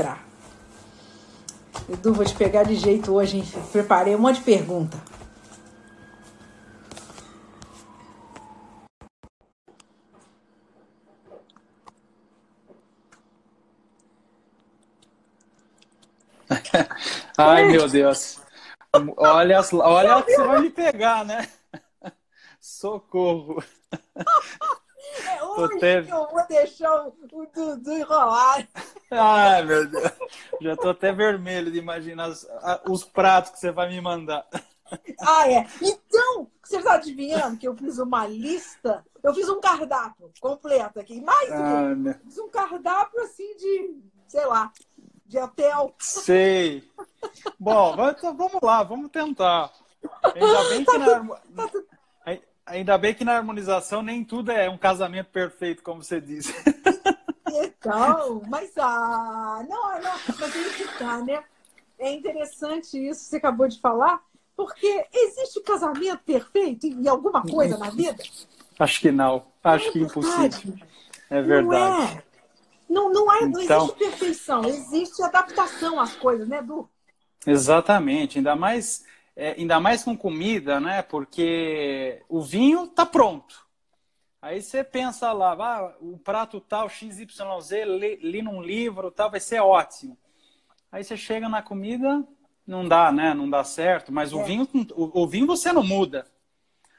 entrar. Edu, vou te pegar de jeito hoje, hein? Preparei um monte de pergunta. Ai, meu Deus. Olha, olha que você vai me pegar, né? Socorro. Hoje que eu vou deixar o Dudu enrolar. Ai, meu Deus. Já tô até vermelho de imaginar os, os pratos que você vai me mandar. Ah, é. Então, você está adivinhando que eu fiz uma lista? Eu fiz um cardápio completo aqui. Mais ah, um. Fiz um cardápio assim de, sei lá, de hotel. Sei. Bom, vamos lá, vamos tentar. Ainda bem que na, ainda bem que na harmonização nem tudo é um casamento perfeito, como você disse. Então, mas ah, não, não, mas aí que tá, né? É interessante isso que você acabou de falar, porque existe casamento perfeito em alguma coisa na vida? Acho que não. Acho é que é impossível. É verdade. Não é. Não, não, é, não então, existe perfeição, existe adaptação às coisas, né, Edu? Exatamente, ainda mais, é, ainda mais com comida, né? Porque o vinho tá pronto. Aí você pensa lá, ah, o prato tal, XYZ, li, li num livro, tal, vai ser ótimo. Aí você chega na comida, não dá, né? Não dá certo, mas é. o vinho, o, o, vinho você não muda.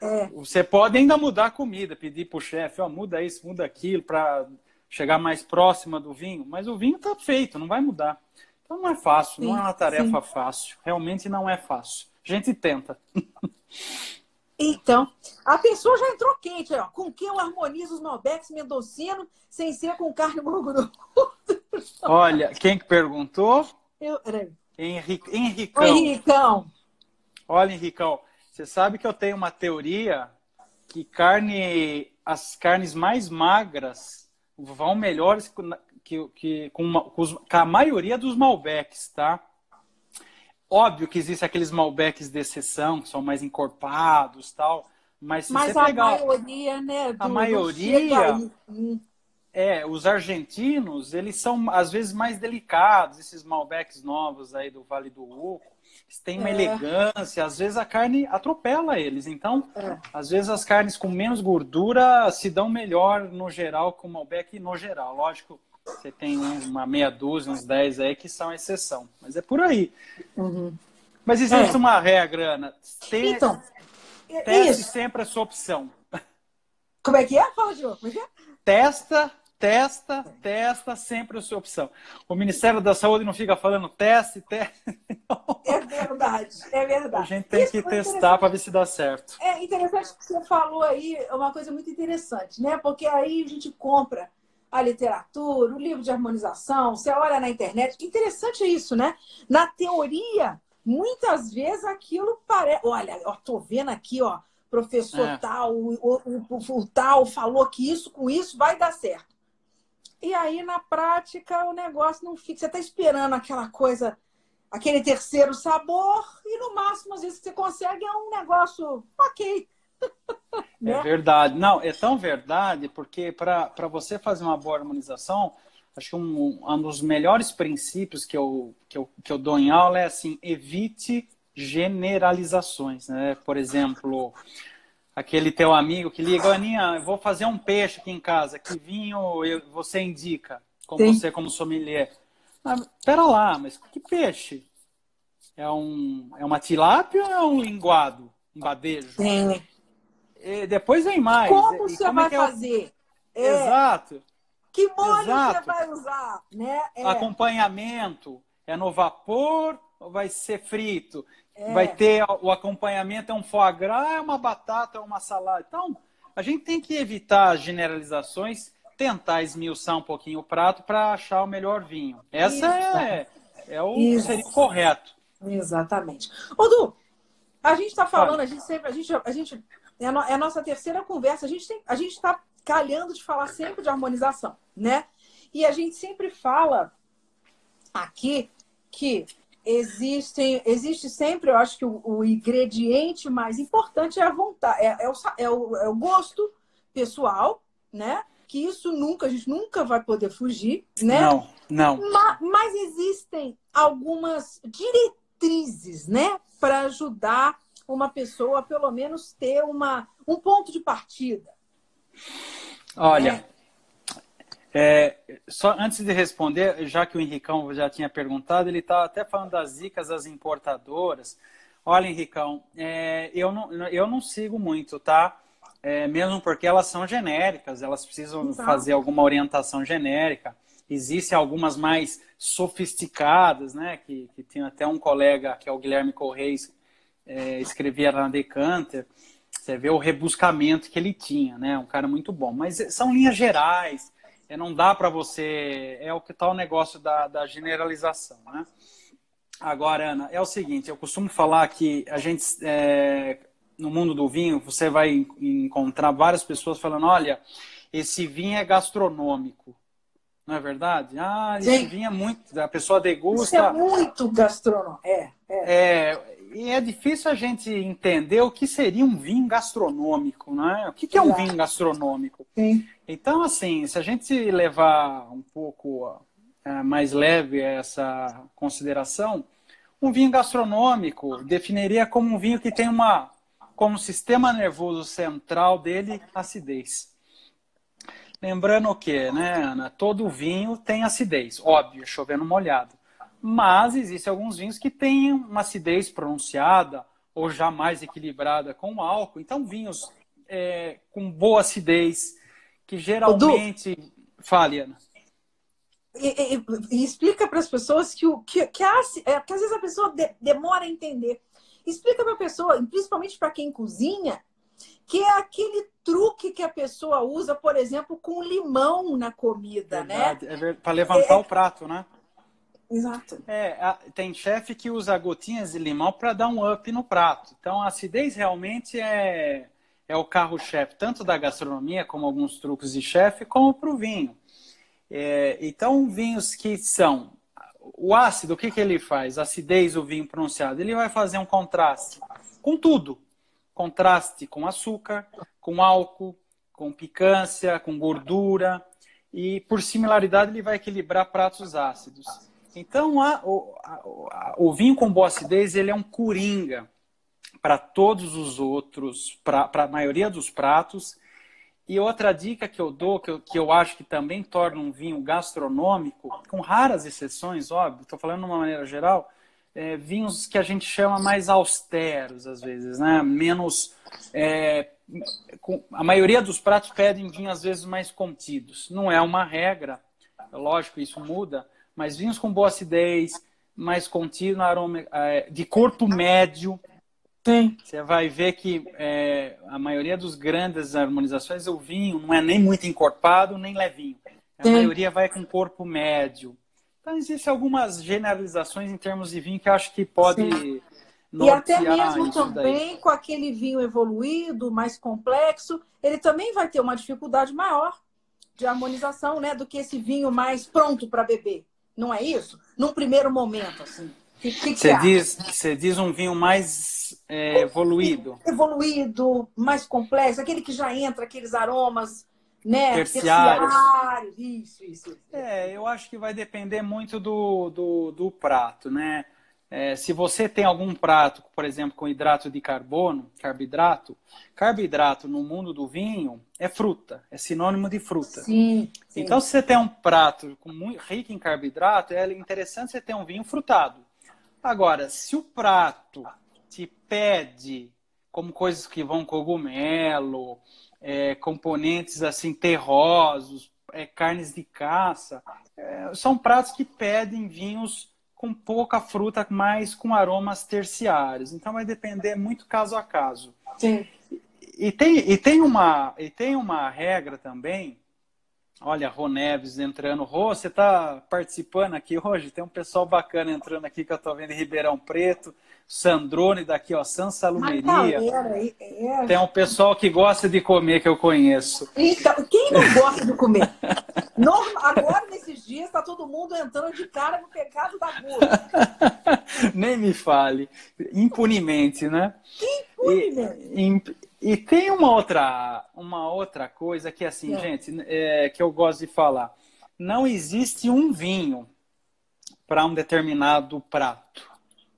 É. Você pode ainda mudar a comida, pedir pro chefe, ó, muda isso, muda aquilo, para chegar mais próxima do vinho, mas o vinho está feito, não vai mudar. Então não é fácil, sim, não é uma tarefa sim. fácil. Realmente não é fácil. A gente tenta. Então, a pessoa já entrou quente, ó. Com que eu harmonizo os Malbecs mendocino sem ser com carne gordurosa? Olha, quem que perguntou? Eu, peraí. Henrique, Henricão. Henricão. Olha, Henricão, você sabe que eu tenho uma teoria que carne, as carnes mais magras vão melhores que, que, com, uma, com, os, com, a maioria dos Malbecs, tá? Óbvio que existem aqueles Malbecs de exceção, que são mais encorpados tal, mas se mas você pegar... a maioria, né? Do, a maioria... É, os argentinos, eles são às vezes mais delicados, esses Malbecs novos aí do Vale do Uco tem uma é. elegância, às vezes a carne atropela eles. Então, é. às vezes as carnes com menos gordura se dão melhor no geral com o Malbec no geral. Lógico, você tem uma meia dúzia, uns 10 aí que são exceção. Mas é por aí. Uhum. Mas existe é. uma regra, Ana. Tem, então, teste isso. sempre a sua opção. Como é que é? Fala de novo. É é? Testa testa, testa sempre a sua opção. O Ministério da Saúde não fica falando teste, teste. É verdade, é verdade. A gente tem Isso que testar para ver se dá certo. É interessante que você falou aí, é uma coisa muito interessante, né? Porque aí a gente compra a literatura, o livro de harmonização, você olha na internet. Interessante isso, né? Na teoria, muitas vezes aquilo parece. Olha, eu tô vendo aqui, ó, professor é. tal, o, o, o, o tal falou que isso com isso vai dar certo. E aí, na prática, o negócio não fica. Você está esperando aquela coisa, aquele terceiro sabor, e no máximo, às vezes, que você consegue é um negócio ok. Né? É verdade. Não, é tão verdade, porque para você fazer uma boa harmonização, acho que um, um dos melhores princípios que eu, que, eu, que eu dou em aula é assim: evite generalizações. Né? Por exemplo, aquele teu amigo que liga, Aninha, eu vou fazer um peixe aqui em casa, que vinho eu, você indica, como Sim. você como sommelier. Ah, pera lá, mas que peixe? É, um, é uma tilápia ou é um linguado? Um badejo? Sim. E depois vem mais. Como você como é vai é fazer? É... Exato. Que molho Exato. você vai usar? Né? É. Acompanhamento. É no vapor ou vai ser frito? É. Vai ter o acompanhamento, é um foie gras, é uma batata, é uma salada. Então, a gente tem que evitar as generalizações, tentar esmiuçar um pouquinho o prato para achar o melhor vinho. Essa é, é o Isso. seria o correto. Exatamente. Ô, Du, a gente está falando, a gente sempre, a gente, a gente é a, é a nossa terceira conversa, a gente tem, a gente está calhando de falar sempre de harmonização, né? E a gente sempre fala aqui que existem, existe sempre, eu acho que o, o ingrediente mais importante é a vontade, é, é, o, é, o, é o gosto pessoal, né? Que isso nunca, a gente nunca vai poder fugir, né? Não, não. Mas, mas existem algumas diretrizes, né, para ajudar uma pessoa pelo menos ter uma, um ponto de partida. Olha, né? É, só antes de responder, já que o Henricão já tinha perguntado, ele estava até falando das dicas das importadoras. Olha, Henricão, é, eu, não, eu não sigo muito, tá? É, mesmo porque elas são genéricas, elas precisam Exato. fazer alguma orientação genérica. Existem algumas mais sofisticadas, né? Que, que tem até um colega, que é o Guilherme Correia, é, escrevia na Decanter. Você vê o rebuscamento que ele tinha, né? Um cara muito bom. Mas são linhas gerais é, não dá para você. É o que está o negócio da, da generalização, né? Agora, Ana, é o seguinte: eu costumo falar que a gente, é, no mundo do vinho, você vai encontrar várias pessoas falando: olha, esse vinho é gastronômico. Não é verdade? Ah, esse Sim. vinho é muito. A pessoa degusta. Isso é muito gastronômico. É, é. é e é difícil a gente entender o que seria um vinho gastronômico, né? O que, que é um vinho gastronômico? Sim. Então, assim, se a gente levar um pouco é, mais leve essa consideração, um vinho gastronômico definiria como um vinho que tem uma, como sistema nervoso central dele, acidez. Lembrando o que, né, Ana? Todo vinho tem acidez, óbvio, chovendo molhado. Mas existem alguns vinhos que têm uma acidez pronunciada ou já mais equilibrada com o álcool. Então, vinhos é, com boa acidez, que geralmente. Du... Fale, Ana. E, e, e explica para as pessoas que, o, que, que, a, é, que às vezes a pessoa de, demora a entender. Explica para a pessoa, principalmente para quem cozinha, que é aquele truque que a pessoa usa, por exemplo, com limão na comida, né? Verdade, né? É para levantar é, o prato, né? Exato. É, tem chefe que usa gotinhas de limão para dar um up no prato. Então, a acidez realmente é, é o carro-chefe, tanto da gastronomia, como alguns truques de chefe, como para o vinho. É, então, vinhos que são. O ácido, o que, que ele faz? Acidez, o vinho pronunciado. Ele vai fazer um contraste com tudo: contraste com açúcar, com álcool, com picância, com gordura. E, por similaridade, ele vai equilibrar pratos ácidos. Então, a, o, a, o vinho com boa acidez ele é um coringa para todos os outros, para a maioria dos pratos. E outra dica que eu dou, que eu, que eu acho que também torna um vinho gastronômico, com raras exceções, óbvio, estou falando de uma maneira geral, é, vinhos que a gente chama mais austeros, às vezes, né? menos. É, com, a maioria dos pratos pedem vinho, às vezes, mais contidos. Não é uma regra, lógico, isso muda, mas vinhos com boa acidez, mais contínuo, aroma é, de corpo médio. Sim. Você vai ver que é, a maioria dos grandes harmonizações, o vinho não é nem muito encorpado, nem levinho. A Sim. maioria vai com corpo médio. Então, existem algumas generalizações em termos de vinho que eu acho que pode. E até mesmo também daí. com aquele vinho evoluído, mais complexo, ele também vai ter uma dificuldade maior de harmonização, né, do que esse vinho mais pronto para beber. Não é isso? Num primeiro momento, assim. Você diz, você diz um vinho mais é, evoluído. Evoluído, mais complexo, aquele que já entra aqueles aromas né? terciários. terciários. Isso, isso, isso. É, eu acho que vai depender muito do, do, do prato, né? É, se você tem algum prato, por exemplo, com hidrato de carbono, carboidrato, carboidrato no mundo do vinho é fruta, é sinônimo de fruta. Sim, sim. Então, se você tem um prato com muito, rico em carboidrato, é interessante você ter um vinho frutado. Agora, se o prato te pede como coisas que vão cogumelo, é, componentes assim terrosos, é, carnes de caça, é, são pratos que pedem vinhos com pouca fruta, mas com aromas terciários. Então vai depender muito caso a caso. Sim. E tem, e tem, uma, e tem uma regra também. Olha, Rô Neves entrando. Rô, você está participando aqui hoje? Tem um pessoal bacana entrando aqui que eu estou vendo em Ribeirão Preto. Sandrone daqui, ó, San Salumeria. É. Tem um pessoal que gosta de comer que eu conheço. Então, quem não gosta de comer? agora, nesses dias, está todo mundo entrando de cara no pecado da gula. Nem me fale. Impunemente, né? Impunemente. E, e, tem uma outra, uma outra coisa que, assim, é. gente, é, que eu gosto de falar. Não existe um vinho para um determinado prato.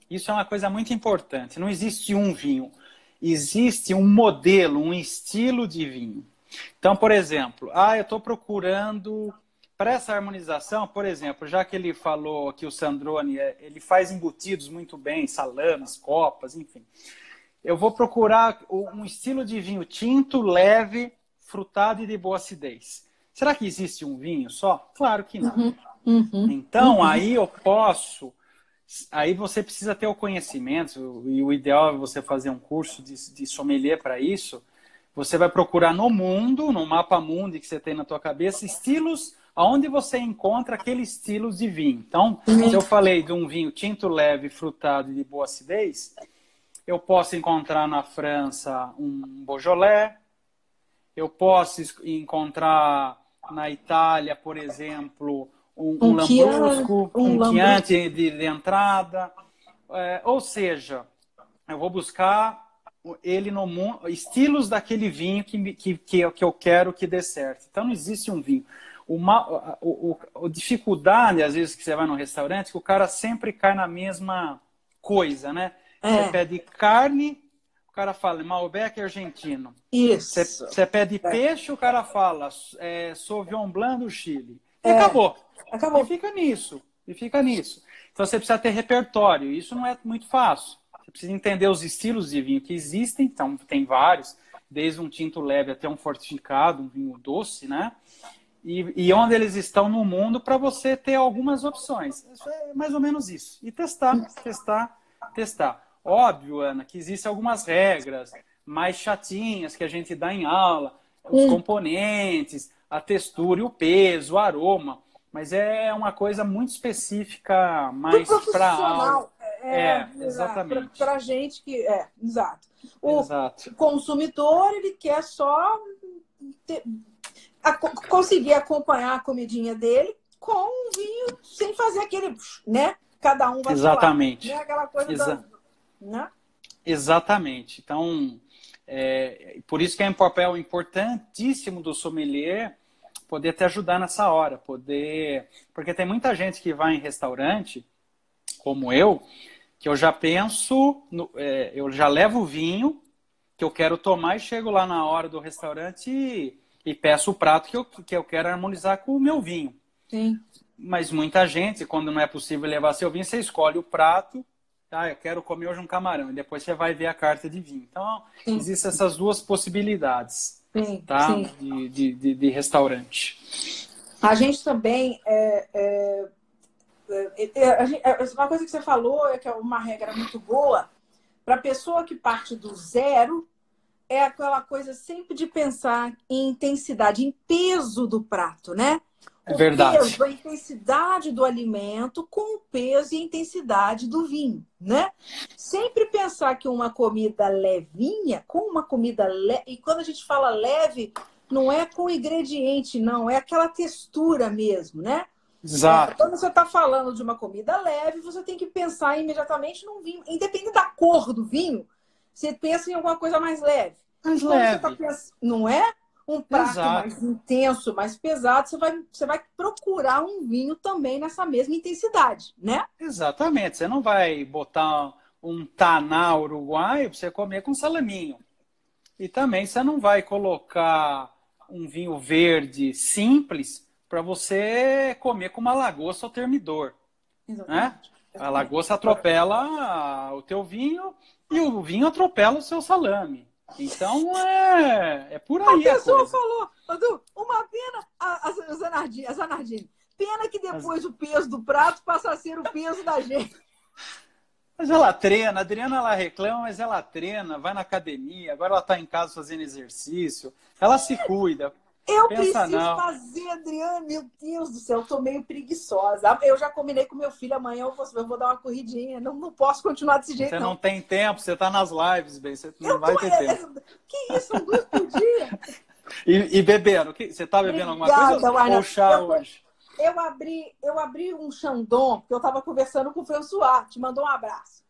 Isso é uma coisa muito importante. Não existe um vinho, existe um modelo, um estilo de vinho. Então, por exemplo, ah, eu estou procurando para essa harmonização, por exemplo, já que ele falou que o Sandrone é, ele faz embutidos muito bem, salames, copas, enfim. Eu vou procurar um estilo de vinho tinto, leve, frutado e de boa acidez. Será que existe um vinho só? Claro que não. Uhum, uhum, então, uhum. aí eu posso. Aí você precisa ter o conhecimento, e o ideal é você fazer um curso de, de sommelier para isso. Você vai procurar no mundo, no mapa mundo que você tem na tua cabeça, estilos aonde você encontra aquele estilo de vinho. Então, uhum. se eu falei de um vinho tinto leve, frutado e de boa acidez, eu posso encontrar na França um Beaujolais, eu posso encontrar na Itália, por exemplo, um, um, um Lambrusco, um, um de, de, entrada. É, ou seja, eu vou buscar ele no mundo, estilos daquele vinho que, que, que eu quero que dê certo. Então, não existe um vinho. Uma, o, o, o, dificuldade, às vezes, que você vai num restaurante, que o cara sempre cai na mesma coisa, né? É. Você pede carne, o cara fala Malbec argentino. Isso. Você, você pede é. peixe, o cara fala é, Sauvignon Blanc do Chile. E é. acabou. Acabou. E fica nisso. E fica nisso. Então você precisa ter repertório. Isso não é muito fácil. Você precisa entender os estilos de vinho que existem. Então tem vários, desde um tinto leve até um fortificado, um vinho doce, né? e, e onde eles estão no mundo para você ter algumas opções. Isso é mais ou menos isso. E testar, testar, testar. Óbvio, Ana, que existem algumas regras mais chatinhas que a gente dá em aula, os hum. componentes, a textura e o peso, o aroma. Mas é uma coisa muito específica, mais para aula. É, é exatamente. Para gente que. É, exato. O exato. consumidor, ele quer só ter, a, conseguir acompanhar a comidinha dele com um vinho sem fazer aquele, né? Cada um vai Exatamente. Falar, né? Aquela coisa Exa da, né? Exatamente. Então, é, por isso que é um papel importantíssimo do sommelier poder te ajudar nessa hora, poder, porque tem muita gente que vai em restaurante, como eu, que eu já penso, no, é, eu já levo o vinho que eu quero tomar e chego lá na hora do restaurante e e peço o prato que eu, que eu quero harmonizar com o meu vinho. Sim. Mas muita gente, quando não é possível levar seu vinho, você escolhe o prato. Ah, eu quero comer hoje um camarão. E depois você vai ver a carta de vinho. Então, Sim. existem essas duas possibilidades Sim. Tá? Sim. De, de, de, de, restaurante. A gente também. É, é, é, é, é uma coisa que você falou é que é uma regra muito boa para a pessoa que parte do zero é aquela coisa sempre de pensar em intensidade, em peso do prato, né? É verdade. Peso, a intensidade do alimento com o peso e a intensidade do vinho, né? Sempre pensar que uma comida levinha, com uma comida leve, e quando a gente fala leve, não é com ingrediente, não, é aquela textura mesmo, né? Exato. É, quando você está falando de uma comida leve, você tem que pensar imediatamente num vinho, independente da cor do vinho, você pensa em alguma coisa mais leve. Mais leve. Tá pensando, não é? Um prato Exato. mais intenso, mais pesado, você vai, você vai procurar um vinho também nessa mesma intensidade, né? Exatamente. Você não vai botar um taná uruguaio para você comer com salaminho. E também você não vai colocar um vinho verde simples para você comer com uma lagosta ou termidor. Né? Exatamente. Né? A lagosta atropela o teu vinho e o vinho atropela o seu salame. Então é, é por aí. A pessoa a falou, Edu, uma pena, a, a, Zanardini, a Zanardini, pena que depois As... o peso do prato passa a ser o peso da gente. Mas ela treina, a Adriana ela reclama, mas ela treina, vai na academia, agora ela está em casa fazendo exercício, ela se cuida. Eu Pensa preciso não. fazer, Adriana. Meu Deus do céu, eu tô meio preguiçosa. Eu já combinei com meu filho amanhã, eu vou, eu vou dar uma corridinha. Não, não posso continuar desse jeito. Você não, não tem tempo, você tá nas lives, bem. Você não eu vai tô, ter é, tempo. Que isso, são duas por dia. e, e bebendo? Você tá bebendo Obrigada, alguma coisa? Ou chá eu, hoje? Eu abri, eu abri um Xandon, porque eu tava conversando com o François. Te mandou um abraço.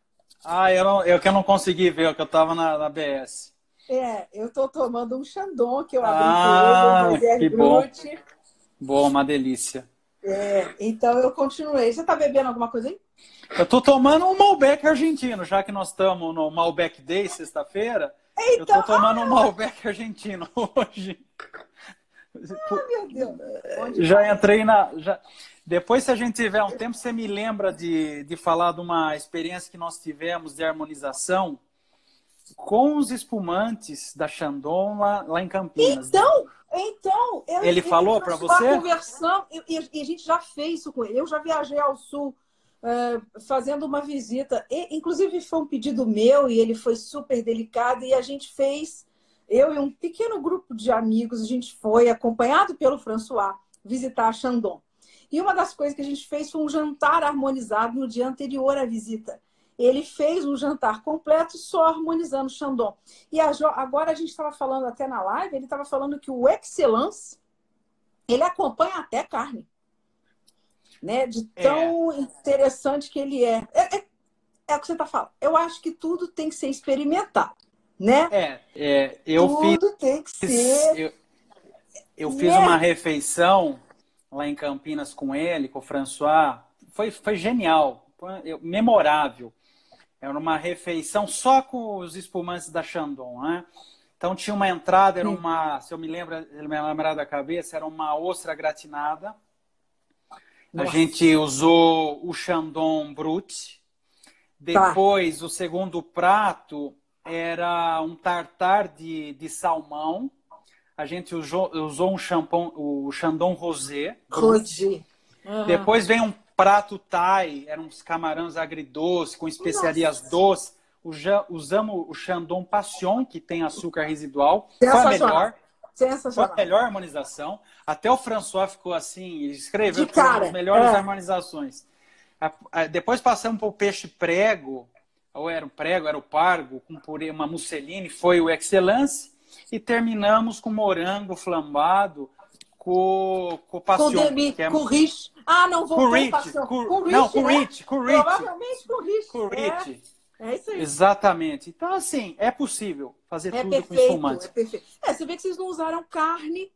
Ah, eu, não, eu que eu não consegui ver, que eu tava na, na BS. É, eu tô tomando um Chandon que eu abri ah, com ele, que bom. Bom, uma delícia. É, então eu continuei. Você está bebendo alguma coisa aí? Eu estou tomando um Malbec argentino, já que nós estamos no Malbec Day, sexta-feira. Então, eu estou tomando ah, um Malbec argentino hoje. Ah, meu Deus. Onde já vai? entrei na. Já... Depois, se a gente tiver um tempo, você me lembra de, de falar de uma experiência que nós tivemos de harmonização com os espumantes da Chandon lá, lá em Campinas. Então, então eu, ele falou para você? Conversão, e, e, a gente já fez isso com ele. Eu já viajei ao sul uh, fazendo uma visita. E, inclusive, foi um pedido meu e ele foi super delicado. E a gente fez, eu e um pequeno grupo de amigos, a gente foi, acompanhado pelo François, visitar a Chandon. E uma das coisas que a gente fez foi um jantar harmonizado no dia anterior à visita ele fez um jantar completo só harmonizando Chandon. E a jo... agora a gente estava falando até na live, ele estava falando que o Excellence, ele acompanha até carne. Né? De tão é. interessante que ele é. É, é, é o que você está falando. Eu acho que tudo tem que ser experimentado. Né? É, é eu tudo fiz, tem que ser. Eu, eu fiz né? uma refeição lá em Campinas com ele, com o François. Foi, foi genial, foi memorável. Era uma refeição só com os espumantes da Chandon, né? Então tinha uma entrada, era uma, se eu me lembro, me lembrar da cabeça, era uma ostra gratinada. Nossa. A gente usou o Chandon Brut. Tá. Depois, tá. o segundo prato era um tartar de, de salmão. A gente usou, usou um champon, o Chandon Rosé. Rosé. Uhum. Depois vem um prato Thai, eram uns camarões agridoces com especiarias Nossa. doces. Usamos o Chandon Passion, que tem açúcar residual. Foi a melhor. Foi a melhor harmonização. Até o François ficou assim, ele escreveu que as melhores é. harmonizações. Depois passamos para o peixe prego, ou era o prego, era o pargo, com purê, uma musseline, foi o Excellence. E terminamos com morango flambado, com, com passion. Com, demi, que é... com rich. Ah, não vou com rich, com, com rich. Não, com né? rich, com rich. Provavelmente com rich. Com rich. É. é isso aí. Exatamente. Então, assim, é possível fazer é tudo perfeito, com espumante. É perfeito. É, você vê que vocês não usaram carne,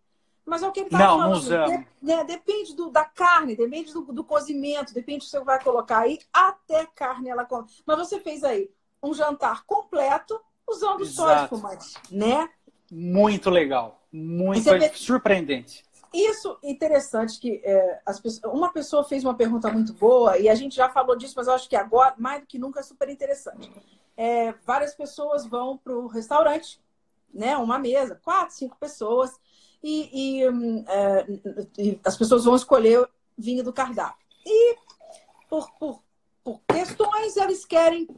mas é o que ele está falando. Não, usamos. De, né, depende do, da carne, depende do, do cozimento, depende do que você vai colocar aí. Até carne ela come. Mas você fez aí um jantar completo usando Exato. só espumante, né? Muito legal. Muito surpreendente. Isso interessante que é, pessoas, uma pessoa fez uma pergunta muito boa e a gente já falou disso, mas eu acho que agora, mais do que nunca, é super interessante. É, várias pessoas vão para o restaurante, né? Uma mesa, quatro, cinco pessoas, e, e, hum, é, e, as pessoas vão escolher vinho do cardápio. E por, por, por questões, eles querem.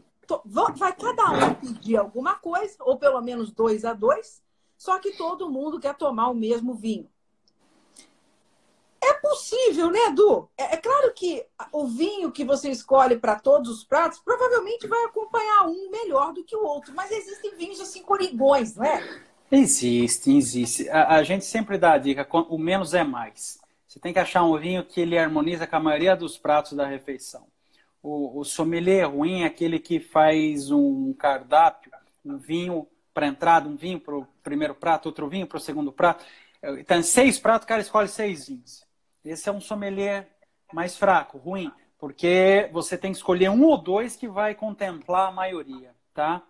Vai cada um pedir alguma coisa, ou pelo menos dois a dois, só que todo mundo quer tomar o mesmo vinho. É possível, né, Edu? É, é, claro que o vinho que você escolhe para todos os pratos provavelmente vai acompanhar um melhor do que o outro, mas existem vinhos assim corigões, não é? Existe, existe. A, a, gente sempre dá a dica: o menos é mais. Você tem que achar um vinho que ele harmoniza com a maioria dos pratos da refeição. O, o sommelier ruim é aquele que faz um cardápio, um vinho para entrada, um vinho para o primeiro prato, outro vinho para o segundo prato. Então, seis pratos, o cara escolhe seis vinhos. Esse é um sommelier mais fraco, ruim, porque você tem que escolher um ou dois que vai contemplar a maioria, tá?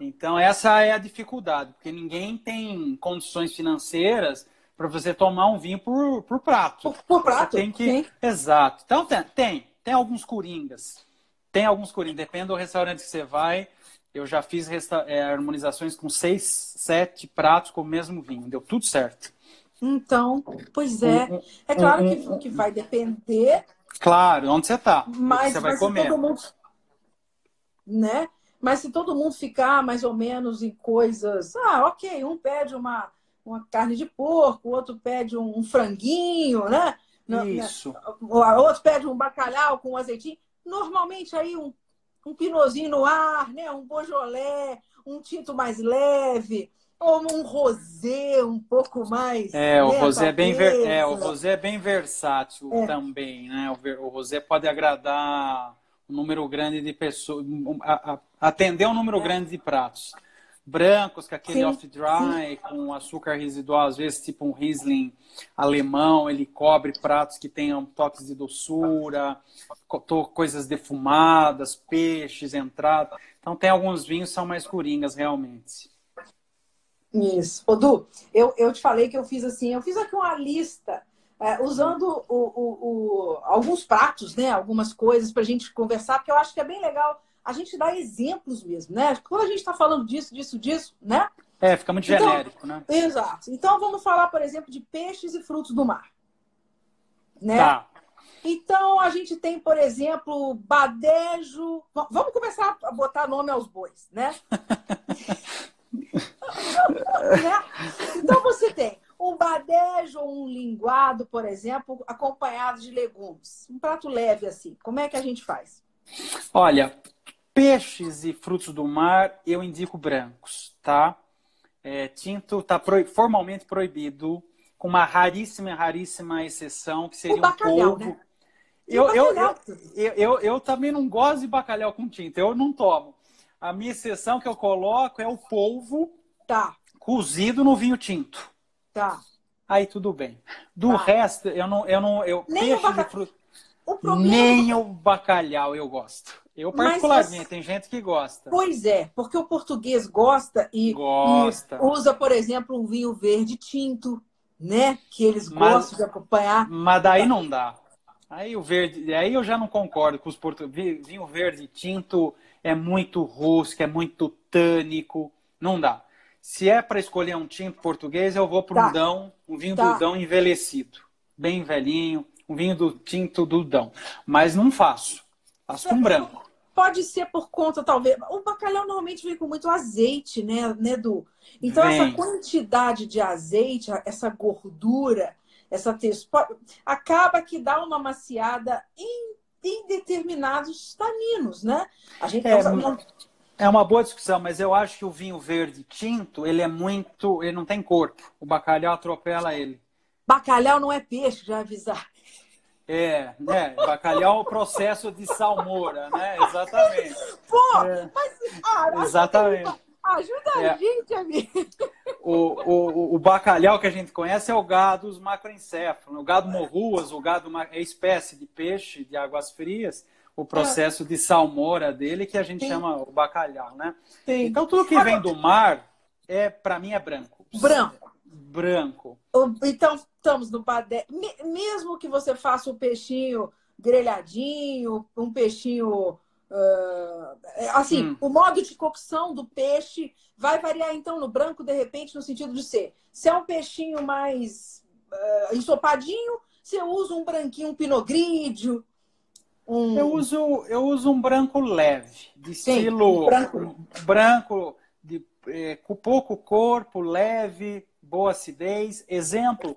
Então essa é a dificuldade, porque ninguém tem condições financeiras para você tomar um vinho por, por prato. Por, por prato? Você tem que... Sim. Exato. Então tem, tem, tem alguns coringas. Tem alguns coringas, depende do restaurante que você vai. Eu já fiz resta... é, harmonizações com seis, sete pratos com o mesmo vinho, deu tudo certo. Então, pois é. É claro que, que vai depender. Claro, onde você está. Mas você vai comer. Todo mundo, né? Mas se todo mundo ficar mais ou menos em coisas. Ah, ok, um pede uma, uma carne de porco, o outro pede um, um franguinho, né? Isso. O outro pede um bacalhau com um azeitinho. Normalmente aí um, um pinozinho no ar, né? Um bojolé, um tinto mais leve ou um rosé um pouco mais. É, o rosé é bem ver... é, o rosé é bem versátil é. também, né? O, rosé pode agradar um número grande de pessoas, atender um número é. grande de pratos. brancos, com aquele off-dry, com açúcar residual, às vezes tipo um Riesling alemão, ele cobre pratos que tenham toques de doçura, coisas defumadas, peixes, entrada. Então tem alguns vinhos que são mais coringas realmente. Isso. Ô, Du, eu, eu te falei que eu fiz assim, eu fiz aqui uma lista é, usando o, o, o, alguns pratos, né? Algumas coisas para a gente conversar, porque eu acho que é bem legal a gente dar exemplos mesmo, né? Quando a gente está falando disso, disso, disso, né? É, fica muito então, genérico, né? Exato. Então vamos falar, por exemplo, de peixes e frutos do mar. Né? Tá. Então a gente tem, por exemplo, badejo. Vamos começar a botar nome aos bois, né? né? Então você tem um badejo ou um linguado, por exemplo, acompanhado de legumes. Um prato leve assim. Como é que a gente faz? Olha, Peixes e frutos do mar, eu indico brancos, tá? É, tinto está pro... formalmente proibido, com uma raríssima, raríssima exceção, que seria bacalhau, um polvo. Né? Eu, eu, eu, eu, eu, eu, também não gosto de bacalhau com tinta, eu não tomo. A minha exceção que eu coloco é o polvo tá. cozido no vinho tinto. Tá. Aí tudo bem. Do tá. resto, eu não. Eu não eu, Nem peixe o bacalhau. Fruto... O problema... Nem o bacalhau eu gosto. Eu, particularmente, você... tem gente que gosta. Pois é, porque o português gosta e, gosta. e usa, por exemplo, um vinho verde tinto, né? Que eles mas, gostam de acompanhar. Mas daí não dá. Aí o verde, aí eu já não concordo com os portugueses. Vinho verde tinto é muito rústico, é muito tânico. Não dá. Se é para escolher um tinto português, eu vou para um tá. dão, um vinho tá. do dão envelhecido, bem velhinho, um vinho do tinto do dão. Mas não faço. Faço com branco. Pode ser por conta, talvez. O bacalhau normalmente vem com muito azeite, né, né Edu? Então, vem. essa quantidade de azeite, essa gordura, essa textura, acaba que dá uma maciada em, em determinados taninos, né? A gente é, não... é uma boa discussão, mas eu acho que o vinho verde tinto, ele é muito. Ele não tem corpo. O bacalhau atropela ele. Bacalhau não é peixe, já avisar. É, né? Bacalhau é o processo de salmoura, né? Exatamente. Pô, é. mas ah, exatamente. Ajuda a é. gente, amigo. O, o, o bacalhau que a gente conhece é o gado os macroencéfalos. O gado morruas, o gado é espécie de peixe de águas frias. O processo de salmoura dele que a gente Sim. chama o bacalhau, né? Sim. Então tudo que vem do mar é para mim é branco. Branco branco. Então, estamos no padé. Mesmo que você faça o um peixinho grelhadinho, um peixinho. Uh, assim, hum. o modo de cocção do peixe vai variar, então, no branco, de repente, no sentido de ser. Se é um peixinho mais uh, ensopadinho, você usa um branquinho, um pinogrídio. Um... Eu, uso, eu uso um branco leve, de Sim, estilo um branco, branco de, é, com pouco corpo, leve, boa acidez. Exemplo,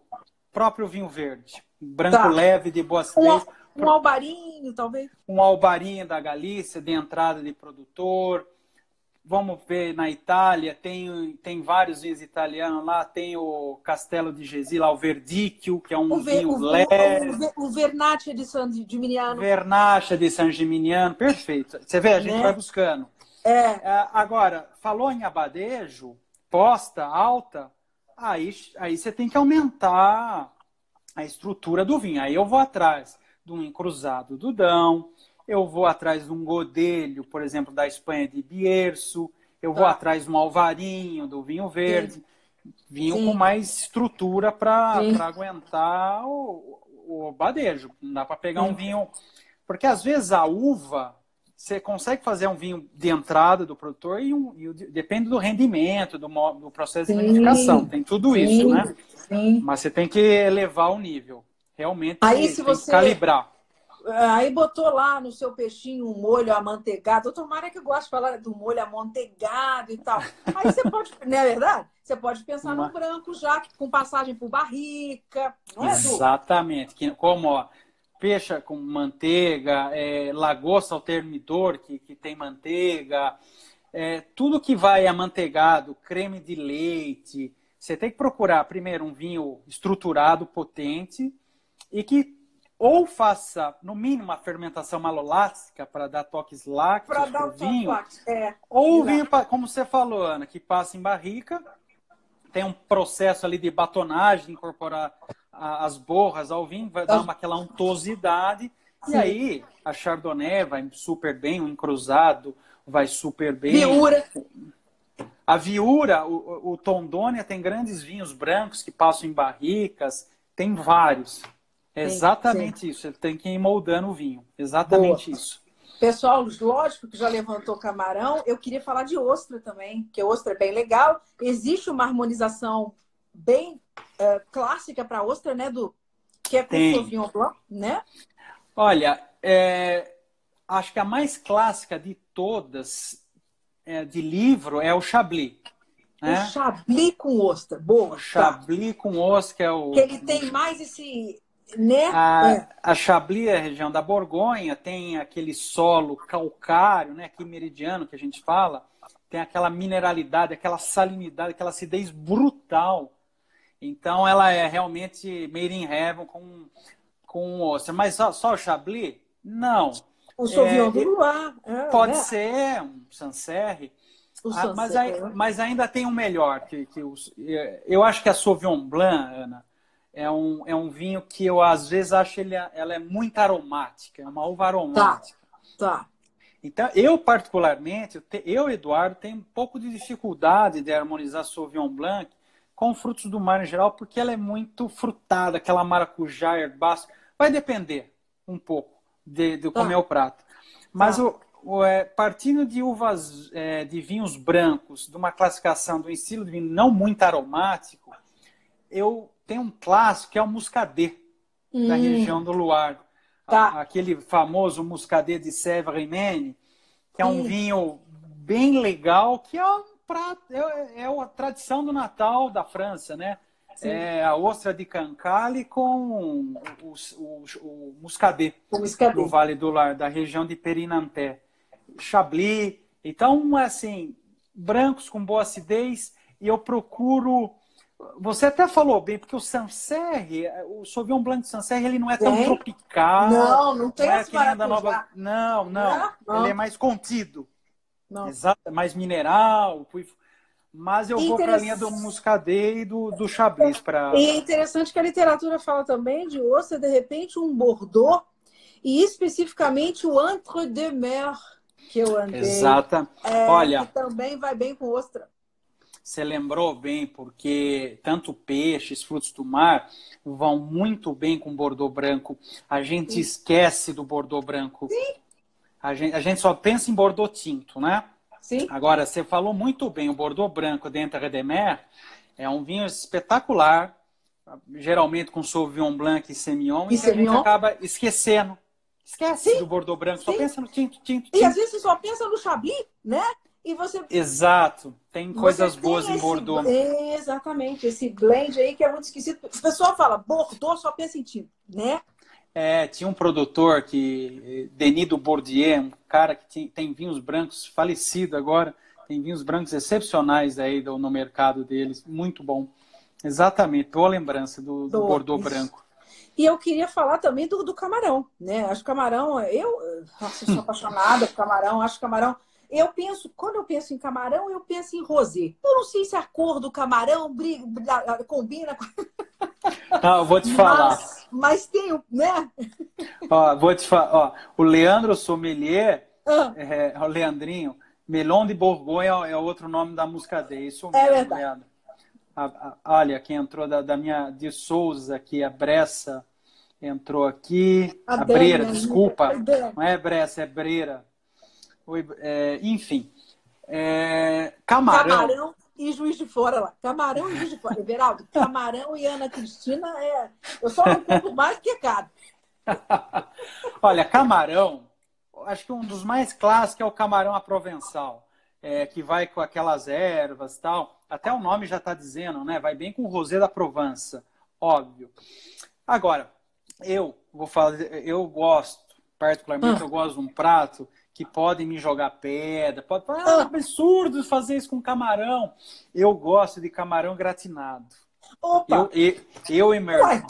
próprio vinho verde. Branco tá. leve, de boa acidez. Um, um albarinho, talvez? Um albarinho da Galícia, de entrada de produtor. Vamos ver na Itália, tem, tem vários vinhos italianos lá, tem o Castelo de Gesi, lá o Verdicchio, que é um o vinho o, leve. O, o, Vernaccia de San Gimignano. Vernaccia de San Gimignano, perfeito. Você vê, a gente né? vai buscando. É. é. Agora, falou em abadejo, posta alta, aí, aí você tem que aumentar a estrutura do vinho. Aí eu vou atrás de um encruzado do Dão, eu vou atrás de um godelho, por exemplo, da Espanha de Bierzo, eu vou tá. atrás de um alvarinho do vinho verde, Sim. vinho Sim. com mais estrutura para aguentar o, o badejo. Não dá para pegar um vinho. Porque às vezes a uva você consegue fazer um vinho de entrada do produtor e, um, e depende do rendimento, do, do processo sim, de vinificação. Tem tudo isso, né? Sim. Mas você tem que elevar o nível. Realmente Aí, se você... calibrar. Aí botou lá no seu peixinho um molho amanteigado. Tomara que eu gosto de falar do molho amanteigado e tal. Aí você pode, não é verdade? Você pode pensar Uma... no branco já, com passagem por barrica. Não é, Exatamente. Que, como, ó, peixe com manteiga, é, lagosta ao termidor, que, que tem manteiga, é, tudo que vai amanteigado, creme de leite. Você tem que procurar primeiro um vinho estruturado, potente e que ou faça, no mínimo, uma fermentação malolática para dar toques lácteos para dar vinho. É, ou o vinho, como você falou, Ana, que passa em barrica, tem um processo ali de batonagem, incorporar as borras ao vinho, vai dar uma, aquela untuosidade. Sim. E aí, a Chardonnay vai super bem, o encruzado vai super bem. Viura. A Viura, o, o Tondônia tem grandes vinhos brancos que passam em barricas, tem vários. Exatamente sim. isso, ele tem que ir moldando o vinho. Exatamente Boa. isso. Pessoal, lógico que já levantou camarão, eu queria falar de ostra também, que ostra é bem legal. Existe uma harmonização bem uh, clássica para ostra, né, do que é com Tem. Sauvignon Blanc, né? Olha, é, acho que a mais clássica de todas é, de livro é o Chablis. Né? O Chablis com ostra, boa. O tá. Chablis tá. com ostra é o. Que ele tem mais esse né? A, é. a Chablis é a região da Borgonha, tem aquele solo calcário, né? Aqui meridiano que a gente fala, tem aquela mineralidade, aquela salinidade, aquela acidez brutal. Então ela é realmente made in heaven com, com ostra. Mas só, só o Chablis? Não. O Sauvignon é, do Loire. É, pode né? ser um Sancerre. Ah, mas, mas, ainda tem um melhor. Que, que os, é, eu acho que a Sauvignon Blanc, Ana, é um, é um vinho que eu às vezes acho ele ela é muito aromática, é uma uva aromática. Tá. tá. Então, eu particularmente, eu, Eduardo, tenho um pouco de dificuldade de harmonizar Sauvignon Blanc com frutos do mar em geral, porque ela é muito frutada, aquela maracujá, herbácea. Vai depender um pouco de, de tá. como é o prato. Mas tá. o, o é, partindo de uvas, é, de vinhos brancos, de uma classificação do estilo de vinho não muito aromático, eu tem um clássico que é o Muscadet, hum. da região do Loire. Tá. Aquele famoso Muscadet de Sèvres-Maine, que é um vinho bem legal, que é um prato, é, é a tradição do Natal da França, né? Sim. É a ostra de Cancale com o, o, o, Muscadet, o Muscadet do Vale do Lar, da região de Perinanté. Chablis. Então, assim, brancos com boa acidez. E eu procuro você até falou bem, porque o Sancerre, o Sauvignon Blanc de Sancerre, ele não é tão tem? tropical. Não, não tem não é da nova... Não, não, não, Ele é mais contido. Não. Exato, mais mineral. Mas eu vou para a linha do Muscadet e do, do Chablis. Pra... E é interessante que a literatura fala também de ostra, de repente, um Bordeaux, e especificamente o Entre-deux-Mers, que eu andei. Exata. É, Olha. Que também vai bem com ostra. Você lembrou bem, porque tanto peixes, frutos do mar vão muito bem com Bordeaux branco. A gente Sim. esquece do Bordeaux branco. Sim. A gente, a gente só pensa em Bordeaux tinto, né? Sim. Agora, você falou muito bem, o Bordeaux branco dentro de Mer é um vinho espetacular, geralmente com Sauvignon Blanc e Semillon, e, e que a gente acaba esquecendo. Esquece Sim. do Bordeaux branco, Sim. só pensa no tinto, tinto, tinto. E às vezes você só pensa no Chablis, né? E você. Exato. Tem coisas boas em Bordeaux. Exatamente. Esse blend aí que é muito esquisito. O pessoal fala, Bordeaux só pensa em tinto, né? É, tinha um produtor que, Denis do Bordier, um cara que tem, tem vinhos brancos, falecido agora, tem vinhos brancos excepcionais aí do, no mercado deles, muito bom. Exatamente, boa lembrança do, do Bordeaux isso. branco. E eu queria falar também do, do camarão, né? Acho que camarão, eu, nossa, eu sou apaixonada por camarão, acho camarão eu penso, quando eu penso em camarão, eu penso em rosé. Eu não sei se a cor do camarão briga, combina com. Não, vou te falar. Mas, mas tem, né? Ó, vou te falar. Ó, o Leandro Sommelier, ah. é, o Leandrinho, Melon de Borgonha é outro nome da música dele. Isso é mesmo, é verdade. Leandro. A, a, olha, quem entrou da, da, minha de Souza aqui, a Bressa entrou aqui. A, a Breira, desculpa. Não é Bressa, é Breira é, enfim. É, camarão. Camarão e Juiz de Fora lá. Camarão e Juiz de Fora. Everaldo, Camarão e Ana Cristina é. Eu só não compro mais que caro. Olha, camarão, acho que um dos mais clássicos é o camarão a provençal. É, que vai com aquelas ervas tal. Até o nome já está dizendo, né? Vai bem com o rosé da Provença, óbvio. Agora, eu vou fazer, eu gosto, particularmente, ah. eu gosto de um prato que podem me jogar pedra, pode falar, ah, absurdo fazer isso com camarão. Eu gosto de camarão gratinado. Opa! Eu, eu, eu e meu irmão.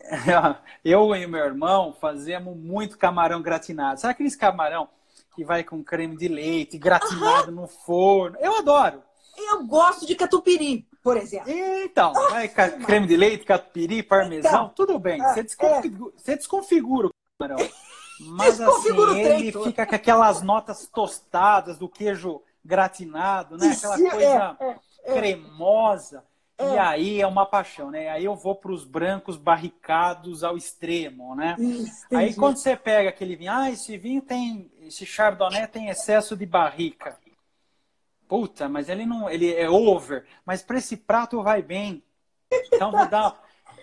Eu e meu irmão fazemos muito camarão gratinado. Sabe aqueles camarão que vai com creme de leite, gratinado no forno? Eu adoro. Eu gosto de catupiry, por exemplo. Então, vai creme de leite, catupiry, parmesão, então, tudo bem. Você, desconfigura, é. você desconfigura o camarão. Mas assim, ele fica com aquelas notas tostadas do queijo gratinado, né? Aquela é, coisa é, é, cremosa. E é. aí é uma paixão, né? Aí eu vou para os brancos barricados ao extremo, né? Isso, aí quando você pega aquele vinho, ah, esse vinho tem, esse chardonnay tem excesso de barrica. Puta, mas ele não, ele é over. Mas para esse prato vai bem. Então vou dar.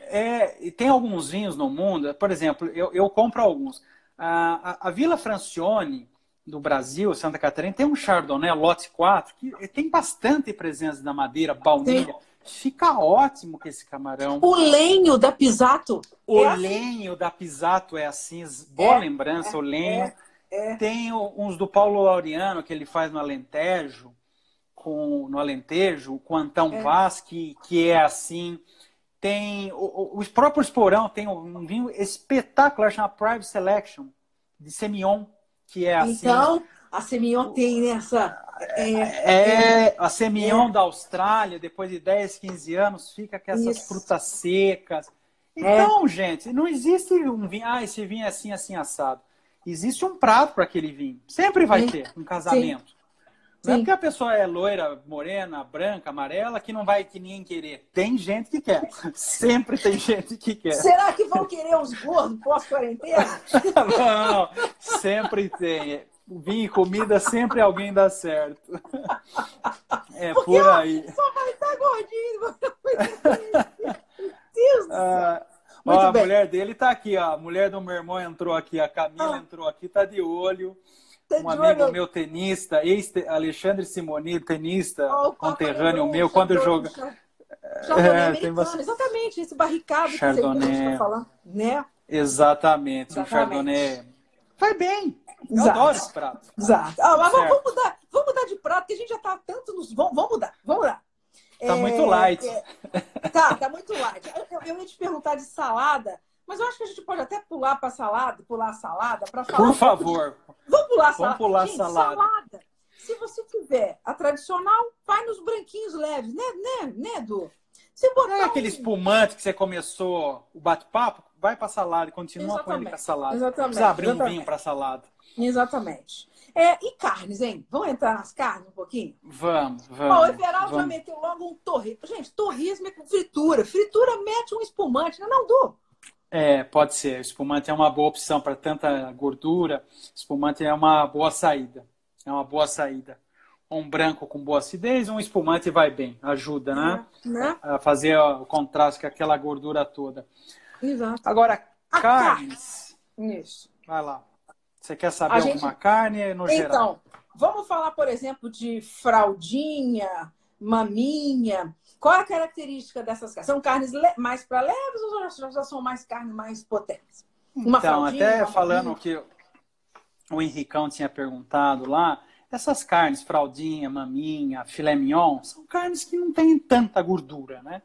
É, tem alguns vinhos no mundo, por exemplo, eu, eu compro alguns. A, a, a Vila Francione, do Brasil, Santa Catarina, tem um Chardonnay Lote 4 que tem bastante presença da madeira, baunilha. Sim. Fica ótimo com esse camarão. O lenho da Pisato. O é assim? lenho assim? da Pisato é assim, boa é, lembrança, é, o lenho. É, é. Tem uns do Paulo Laureano que ele faz no Alentejo, com no Alentejo, com Antão é. Vaz, que, que é assim. Tem o, os próprios Porão tem um vinho espetacular chamado Private Selection de Semillon, que é assim. Então, a Semillon tem nessa é, é, a Semillon é. da Austrália, depois de 10, 15 anos, fica com essas Isso. frutas secas. É. Então, é. gente, não existe um vinho, ah, esse vinho é assim, assim, assado. Existe um prato para aquele vinho. Sempre vai ter um casamento. Sim. Não é porque a pessoa é loira, morena, branca, amarela, que não vai que ninguém querer. Tem gente que quer. Sempre tem gente que quer. Será que vão querer os gordos pós-quarentena? não, sempre tem vinho e comida sempre alguém dá certo. É Porque por aí. Só vai estar gordinho. Deus do ah, ó, a mulher dele tá aqui, ó. A mulher do meu irmão entrou aqui, a Camila ah. entrou aqui, tá de olho. Tá um amigo olho. meu tenista, ex Alexandre Simoni, tenista, oh, conterrâneo meu, quando joga. Chardonnay é, bastante... Exatamente, esse barricado Chardonnay. que você tá falando, né? Exatamente, Exatamente. um Chardonnay. Vai bem. Eu Exato. adoro esse prato. Exato. Ah, mas vamos mudar, vamos mudar de prato, porque a gente já tá tanto nos. Vamos, vamos mudar, vamos mudar. Tá é, muito light. É, tá, tá muito light. Eu, eu, ia te perguntar de salada, mas eu acho que a gente pode até pular para salada, pular a salada para falar. Por favor. Vamos pular a salada. Vamos pular gente, salada. salada. Se você tiver a tradicional, vai nos branquinhos leves, né, né, né, Edu? Se botar é aquele um... espumante que você começou o bate-papo, vai para salada e continua Exatamente. com ele com a salada. Exatamente. Precisa abrir Exatamente. um vinho para salada. Exatamente. É, e carnes, hein? Vamos entrar nas carnes um pouquinho? Vamos, vamos. Bom, o Everaldo já meteu logo um torresmo. Gente, torresmo é com fritura. Fritura mete um espumante, não, é não do? É, pode ser. O espumante é uma boa opção para tanta gordura. Espumante é uma boa saída. É uma boa saída. Um branco com boa acidez, um espumante vai bem. Ajuda, né? É, né? A fazer o contraste com aquela gordura toda. Exato. Agora, a carnes. Carne. Isso. Vai lá. Você quer saber a alguma gente... carne no geral? Então, vamos falar, por exemplo, de fraldinha, maminha. Qual é a característica dessas carnes? São carnes mais para leves ou já são mais carnes mais potentes? Uma então, até falando que o Henricão tinha perguntado lá, essas carnes, fraldinha, maminha, filé mignon, são carnes que não têm tanta gordura, né?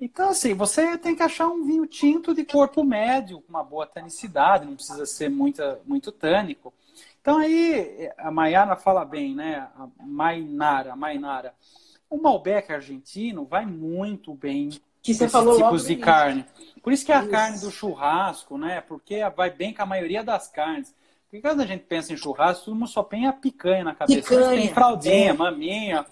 Então, assim, você tem que achar um vinho tinto de corpo médio, com uma boa tanicidade, não precisa ser muita, muito tânico. Então, aí, a Maiara fala bem, né? A Mainara, a Mainara. O Malbec argentino vai muito bem que você falou tipos de carne. Por isso que é a isso. carne do churrasco, né? Porque vai bem com a maioria das carnes. Porque quando a gente pensa em churrasco, todo mundo só tem a picanha na cabeça. Picanha, tem fraldinha, é. maminha,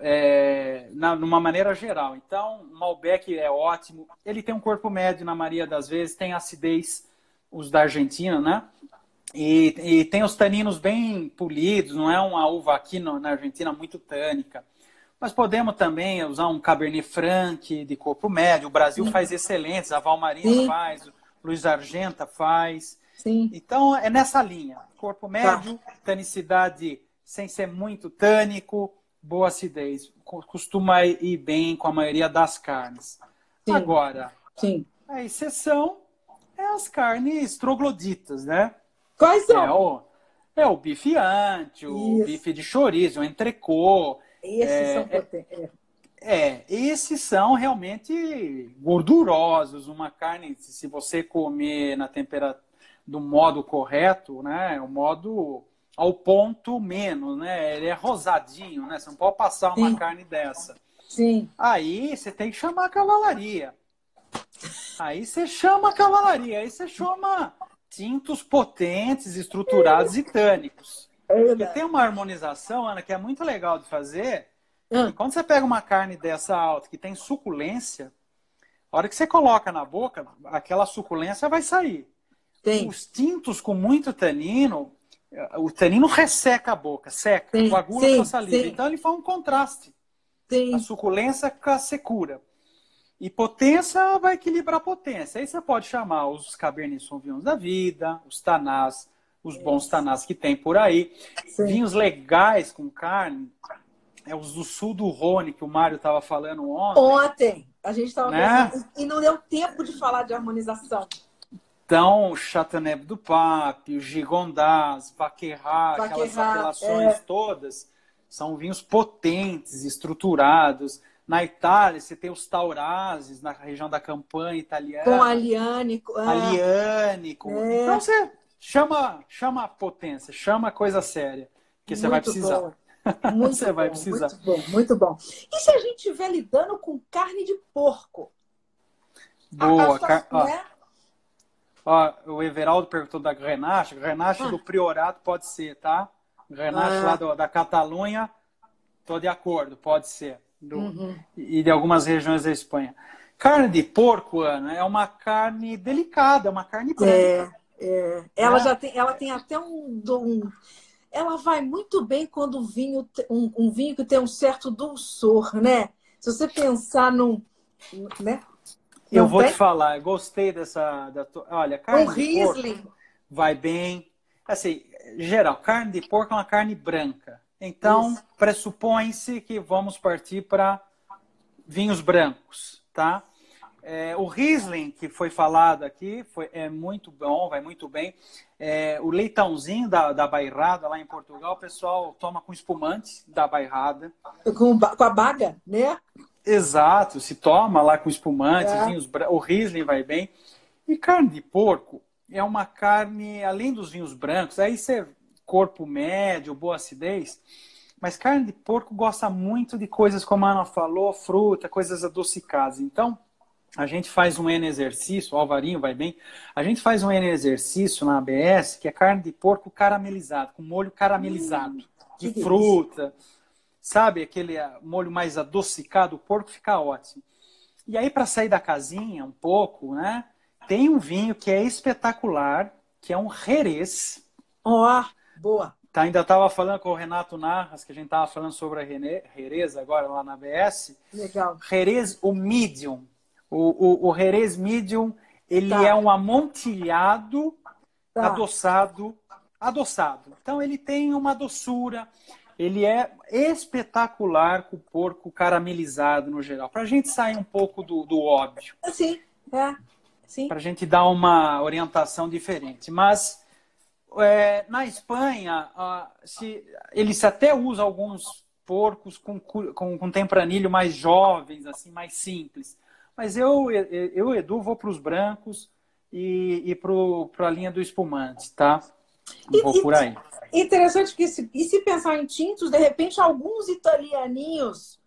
é, na, numa maneira geral. Então, o Malbec é ótimo. Ele tem um corpo médio na maioria das vezes, tem acidez, os da Argentina, né? E, e tem os taninos bem polidos, não é uma uva aqui na Argentina muito tânica. Mas podemos também usar um Cabernet Franc de corpo médio. O Brasil Sim. faz excelentes, a Valmarina Sim. faz, o Luiz Argenta faz. Sim. Então, é nessa linha. Corpo médio, tá. tanicidade sem ser muito tânico, boa acidez. Costuma ir bem com a maioria das carnes. Sim. Agora, Sim. a exceção é as carnes trogloditas, né? Quais são? É o, é o bife ante, o Isso. bife de chorizo, o entrecô. Esses é, são é, potentes. É, esses são realmente gordurosos. Uma carne, se você comer na temperatura do modo correto, né? O modo ao ponto menos, né? Ele é rosadinho, né? Você não pode passar uma Sim. carne dessa. Sim. Aí você tem que chamar a cavalaria. Aí você chama a cavalaria. Aí você chama tintos potentes, estruturados e tânicos. É tem uma harmonização, Ana, que é muito legal de fazer. Hum. E quando você pega uma carne dessa alta, que tem suculência, a hora que você coloca na boca, aquela suculência vai sair. Tem. Os tintos com muito tanino, o tanino resseca a boca, seca, sim, coagula sim, a saliva. Sim. Então ele faz um contraste. Sim. A suculência com a secura. E potência vai equilibrar a potência. Aí você pode chamar os Cabernet Sauvignons da vida, os Tanás, os bons Tanás que tem por aí. Vinhos legais com carne, é os do sul do Rhône, que o Mário estava falando ontem. Ontem. A gente estava né? pensando, e não deu tempo de falar de harmonização. Então, Chateauneuf do Pape, o Gigondas, Vaquerrat, aquelas apelações é. todas, são vinhos potentes, estruturados. Na Itália, você tem os Taurases, na região da Campanha italiana. Com aliânico. É. Aliânico. É. Então, você chama, chama a potência, chama a coisa séria, que você vai precisar. Bom. Muito você bom, vai precisar. Muito bom, muito bom. E se a gente estiver lidando com carne de porco? Boa. Car... né? Ó, o Everaldo perguntou da Grenache. Grenache ah. do Priorato pode ser, tá? Grenache ah. lá do, da Catalunha, tô de acordo, pode ser. Do, uhum. E de algumas regiões da Espanha. Carne de porco, Ana, é uma carne delicada, é uma carne branca. É, é. Ela é. já tem, ela tem até um, um, ela vai muito bem quando o vinho um, um vinho que tem um certo dulçor, né? Se você pensar num, né? Eu vou te falar, gostei dessa. Da, olha, carne um de Riesling. porco vai bem. Assim, geral, carne de porco é uma carne branca. Então, pressupõe-se que vamos partir para vinhos brancos, tá? É, o Riesling, que foi falado aqui, foi, é muito bom, vai muito bem. É, o leitãozinho da, da bairrada lá em Portugal, o pessoal toma com espumante da bairrada. Com, com a baga, né? Exato, se toma lá com espumante, é. vinhos, o Riesling vai bem. E carne de porco é uma carne, além dos vinhos brancos, aí você corpo médio, boa acidez, mas carne de porco gosta muito de coisas como a Ana falou, fruta, coisas adocicadas. Então, a gente faz um N exercício, o Alvarinho vai bem, a gente faz um N exercício na ABS, que é carne de porco caramelizado, com molho caramelizado, hum, de fruta. Sabe? Aquele ah, molho mais adocicado, o porco fica ótimo. E aí, para sair da casinha um pouco, né? Tem um vinho que é espetacular, que é um Jerez. Ó, oh, boa. Tá, ainda estava falando com o Renato Narras, que a gente estava falando sobre a Jerez agora lá na BS. Legal. Jerez, o medium. O, o, o Jerez medium, ele tá. é um amontilhado tá. adoçado, adoçado. Então ele tem uma doçura, ele é espetacular com o porco caramelizado no geral. Para a gente sair um pouco do, do óbvio. Sim, é. Sim. Para a gente dar uma orientação diferente. Mas é, na Espanha, se, eles até usam alguns porcos com, com, com tempranilho mais jovens, assim, mais simples. Mas eu, eu Edu, vou para os brancos e, e para a linha do espumante, tá? Vou e, por aí. Interessante que se, e se pensar em tintos, de repente alguns italianinhos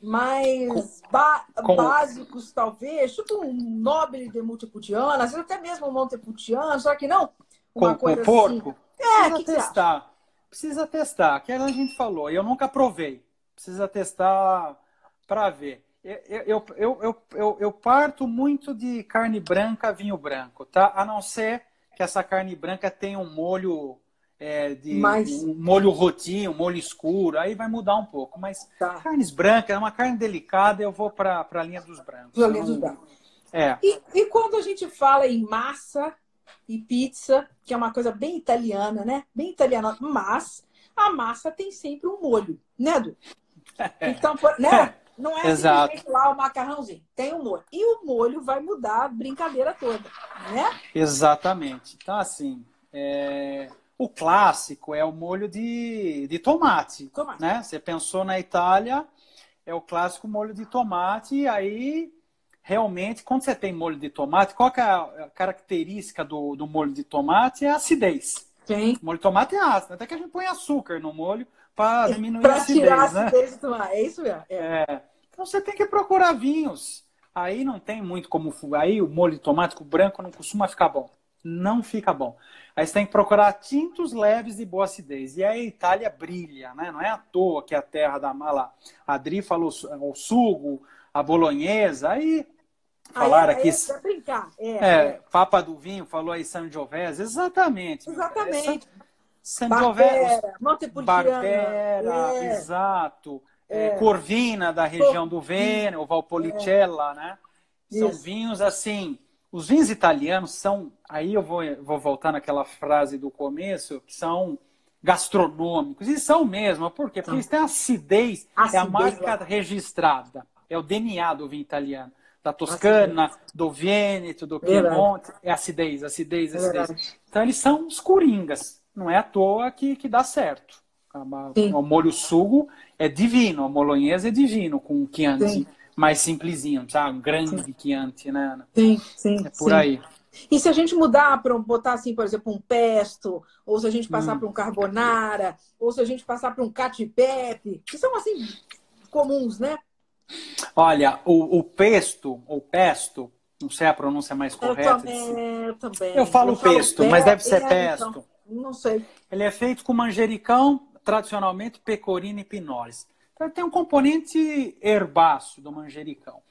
mais ba com... básicos, talvez, tipo um Nobile de Montepulciano, às vezes até mesmo um Montepulciano, só que não uma com, coisa porco? assim. É, Precisa que testar. Que Precisa testar, que a gente falou, eu nunca provei. Precisa testar para ver. Eu, eu, eu, eu, eu, parto muito de carne branca, vinho branco, tá? A não ser que essa carne branca tenha um molho é, de mas... um molho rotinho, um molho escuro, aí vai mudar um pouco. Mas tá. carnes brancas, é uma carne delicada, eu vou para a linha dos brancos. Para a linha dos brancos. É. E, e, quando a gente fala em massa e pizza, que é uma coisa bem italiana, né? Bem italiana, mas a massa tem sempre um molho, né, Du? Então, né? Não é Exato. simplesmente lá o macarrãozinho, tem um molho. E o molho vai mudar a brincadeira toda, né? Exatamente. Então, assim, é... O clássico é o molho de, de tomate, tomate. Né? Você pensou na Itália, é o clássico molho de tomate. E aí, realmente, quando você tem molho de tomate, qual é a característica do, do molho de tomate? É a acidez. Sim. O molho de tomate é ácido. Até que a gente põe açúcar no molho para diminuir a acidez, tirar a né? acidez do tomate. É isso mesmo. É. É. Então você tem que procurar vinhos. Aí não tem muito como. Aí o molho de tomate com branco não costuma ficar bom. Não fica bom. Aí você tem que procurar tintos leves de boa acidez. E aí a Itália brilha, né? Não é à toa que é a terra da mala. A Adri falou o sugo, a bolonhesa. Aí falaram aqui. É brincar. É, É, é. Papa do Vinho falou aí Sangiovese. Exatamente. Exatamente. Sangiovese. Barbera, Montepulciano. Barbera, É. exato. É, Corvina, da região do Vêneto, o Valpolicella, né? São Isso. vinhos assim. Os vinhos italianos são. Aí eu vou, vou voltar naquela frase do começo, que são gastronômicos. E são mesmo. Por quê? Porque eles têm acidez, é a Acidez, marca registrada. É o DNA do vinho italiano. Da Toscana, do Vêneto, do. Piemonte. É acidez, acidez, É acidez. verdade. Então eles são os coringas. Não é à toa que, que dá certo. Sim. O molho sugo é divino, a bolonhesa é divino, com o Chianti Sim. mais simplesinho, sabe? Um grande Chianti, né, Ana? Sim, sim. É por sim. aí. E se a gente mudar para botar assim, por exemplo, um pesto, ou se a gente passar Hum. para um carbonara, ou se a gente passar para um cacio-e-pepe, que são assim comuns, né? Olha, o, o pesto, ou pesto, não sei a pronúncia mais Eu correta. de também, eu também. Eu falo pesto, mas deve ser é, pesto. então, não sei. Ele é feito com manjericão, tradicionalmente pecorino e pinoles. Então tem um componente herbáceo do manjericão.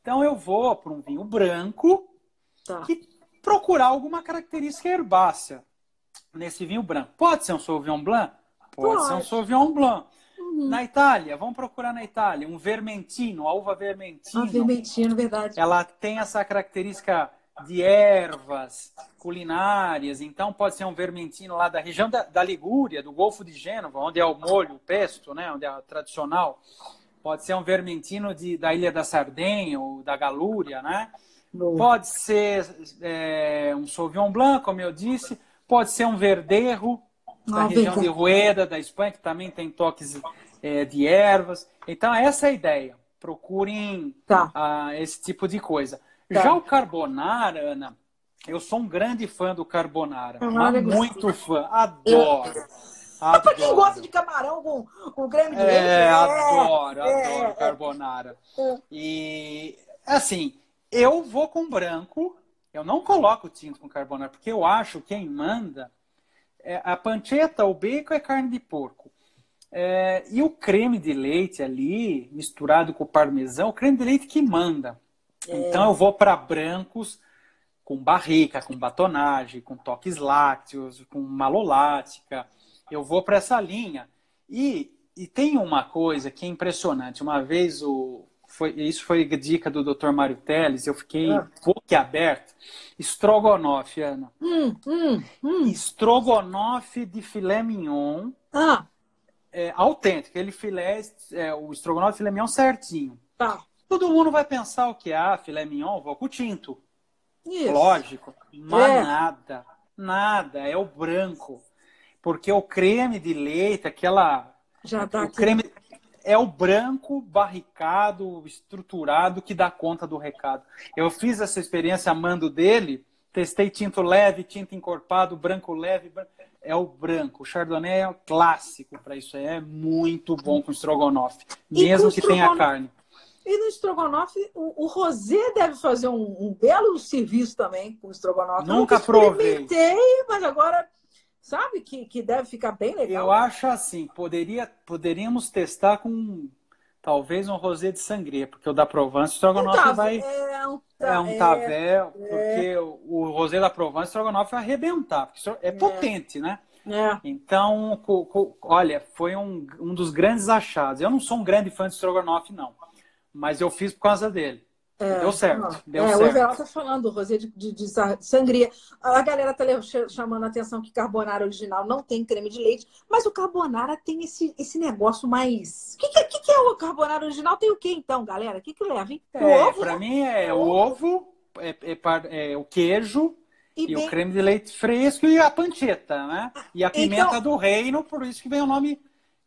Então eu vou para um vinho branco Tá. que procurar alguma característica herbácea nesse vinho branco. Pode ser um Sauvignon Blanc? Pode, Pode. ser um Sauvignon Blanc. Uhum. Na Itália, vamos procurar na Itália, um vermentino, a uva vermentino. Ah, vermentinho, verdade. Ela tem essa característica de ervas culinárias, então pode ser um vermentino lá da região da, da Ligúria, do Golfo de Gênova, onde é o molho, o pesto, né, onde é o tradicional. Pode ser um vermentino de, da Ilha da Sardenha ou da Galúria, né? Pode ser é, um Sauvignon Blanc, como eu disse. Pode ser um Verdejo, da Ah, região de Rueda, da Espanha, que também tem toques é, de ervas. Então, essa é a ideia. Procurem Tá. ah, esse tipo de coisa. Tá. Já o carbonara, Ana, eu sou um grande fã do carbonara. É mas muito fã. Adoro. Mas pra quem Adoro. gosta de camarão com, com creme de leite, É, né? adoro, é, adoro é. carbonara. É. E, assim, eu vou com branco, eu não coloco tinto com carbonara, porque eu acho que quem manda é a panceta, o bacon é carne de porco. É, e o creme de leite ali, misturado com o parmesão, o creme de leite que manda. É. Então eu vou para brancos com barrica, com batonagem, com toques lácteos, com malolática. Eu vou para essa linha. E, e tem uma coisa que é impressionante. Uma vez o foi, isso foi dica do Dr. Mário Teles, eu fiquei Ah. boquiaberto. Estrogonofe, Ana. Hum, hum, hum. Estrogonofe de filé mignon Ah, é, autêntico. Aquele filé, é, o estrogonofe de filé mignon certinho. tá. Todo mundo vai pensar o que é ah, filé mignon, vou com o tinto. Isso. Lógico, mas É. nada, nada, é o branco. Porque o creme de leite, aquela. Já tá o aqui. creme é o branco barricado, estruturado, que dá conta do recado. Eu fiz essa experiência amando dele, testei tinto leve, tinto encorpado, branco leve. É o branco. O Chardonnay é o clássico para isso. aí. É muito bom com estrogonofe. Mesmo que tenha carne. E no estrogonofe, o, o Rosé deve fazer um, um belo serviço também com o estrogonofe. Nunca provei. experimentei, mas agora, sabe que, que deve ficar bem legal. Eu acho assim, poderia, poderíamos testar com talvez um rosé de sangria, porque o da Provence, o um estrogonofe tavé, vai é um, é um tavé, porque o rosé da Provence, o estrogonofe vai arrebentar, porque isso é potente, né? É. Então, co- co- olha, foi um, um dos grandes achados. Eu não sou um grande fã de estrogonofe, não, mas eu fiz por causa dele. É, Deu certo, não. deu é, certo. O Everal tá falando, Rosé de, de- de sa- sangria. A galera tá chamando a atenção que carbonara original não tem creme de leite, mas o carbonara tem esse, esse negócio mais. O que, que, que que é o carbonara original? Tem o que então, galera? O que, que leva, hein? O É, ovo para né? mim é o ovo, é, é é o queijo e, E bem- o creme de leite fresco e a panceta, né? E a pimenta Então- do reino, por isso que vem o nome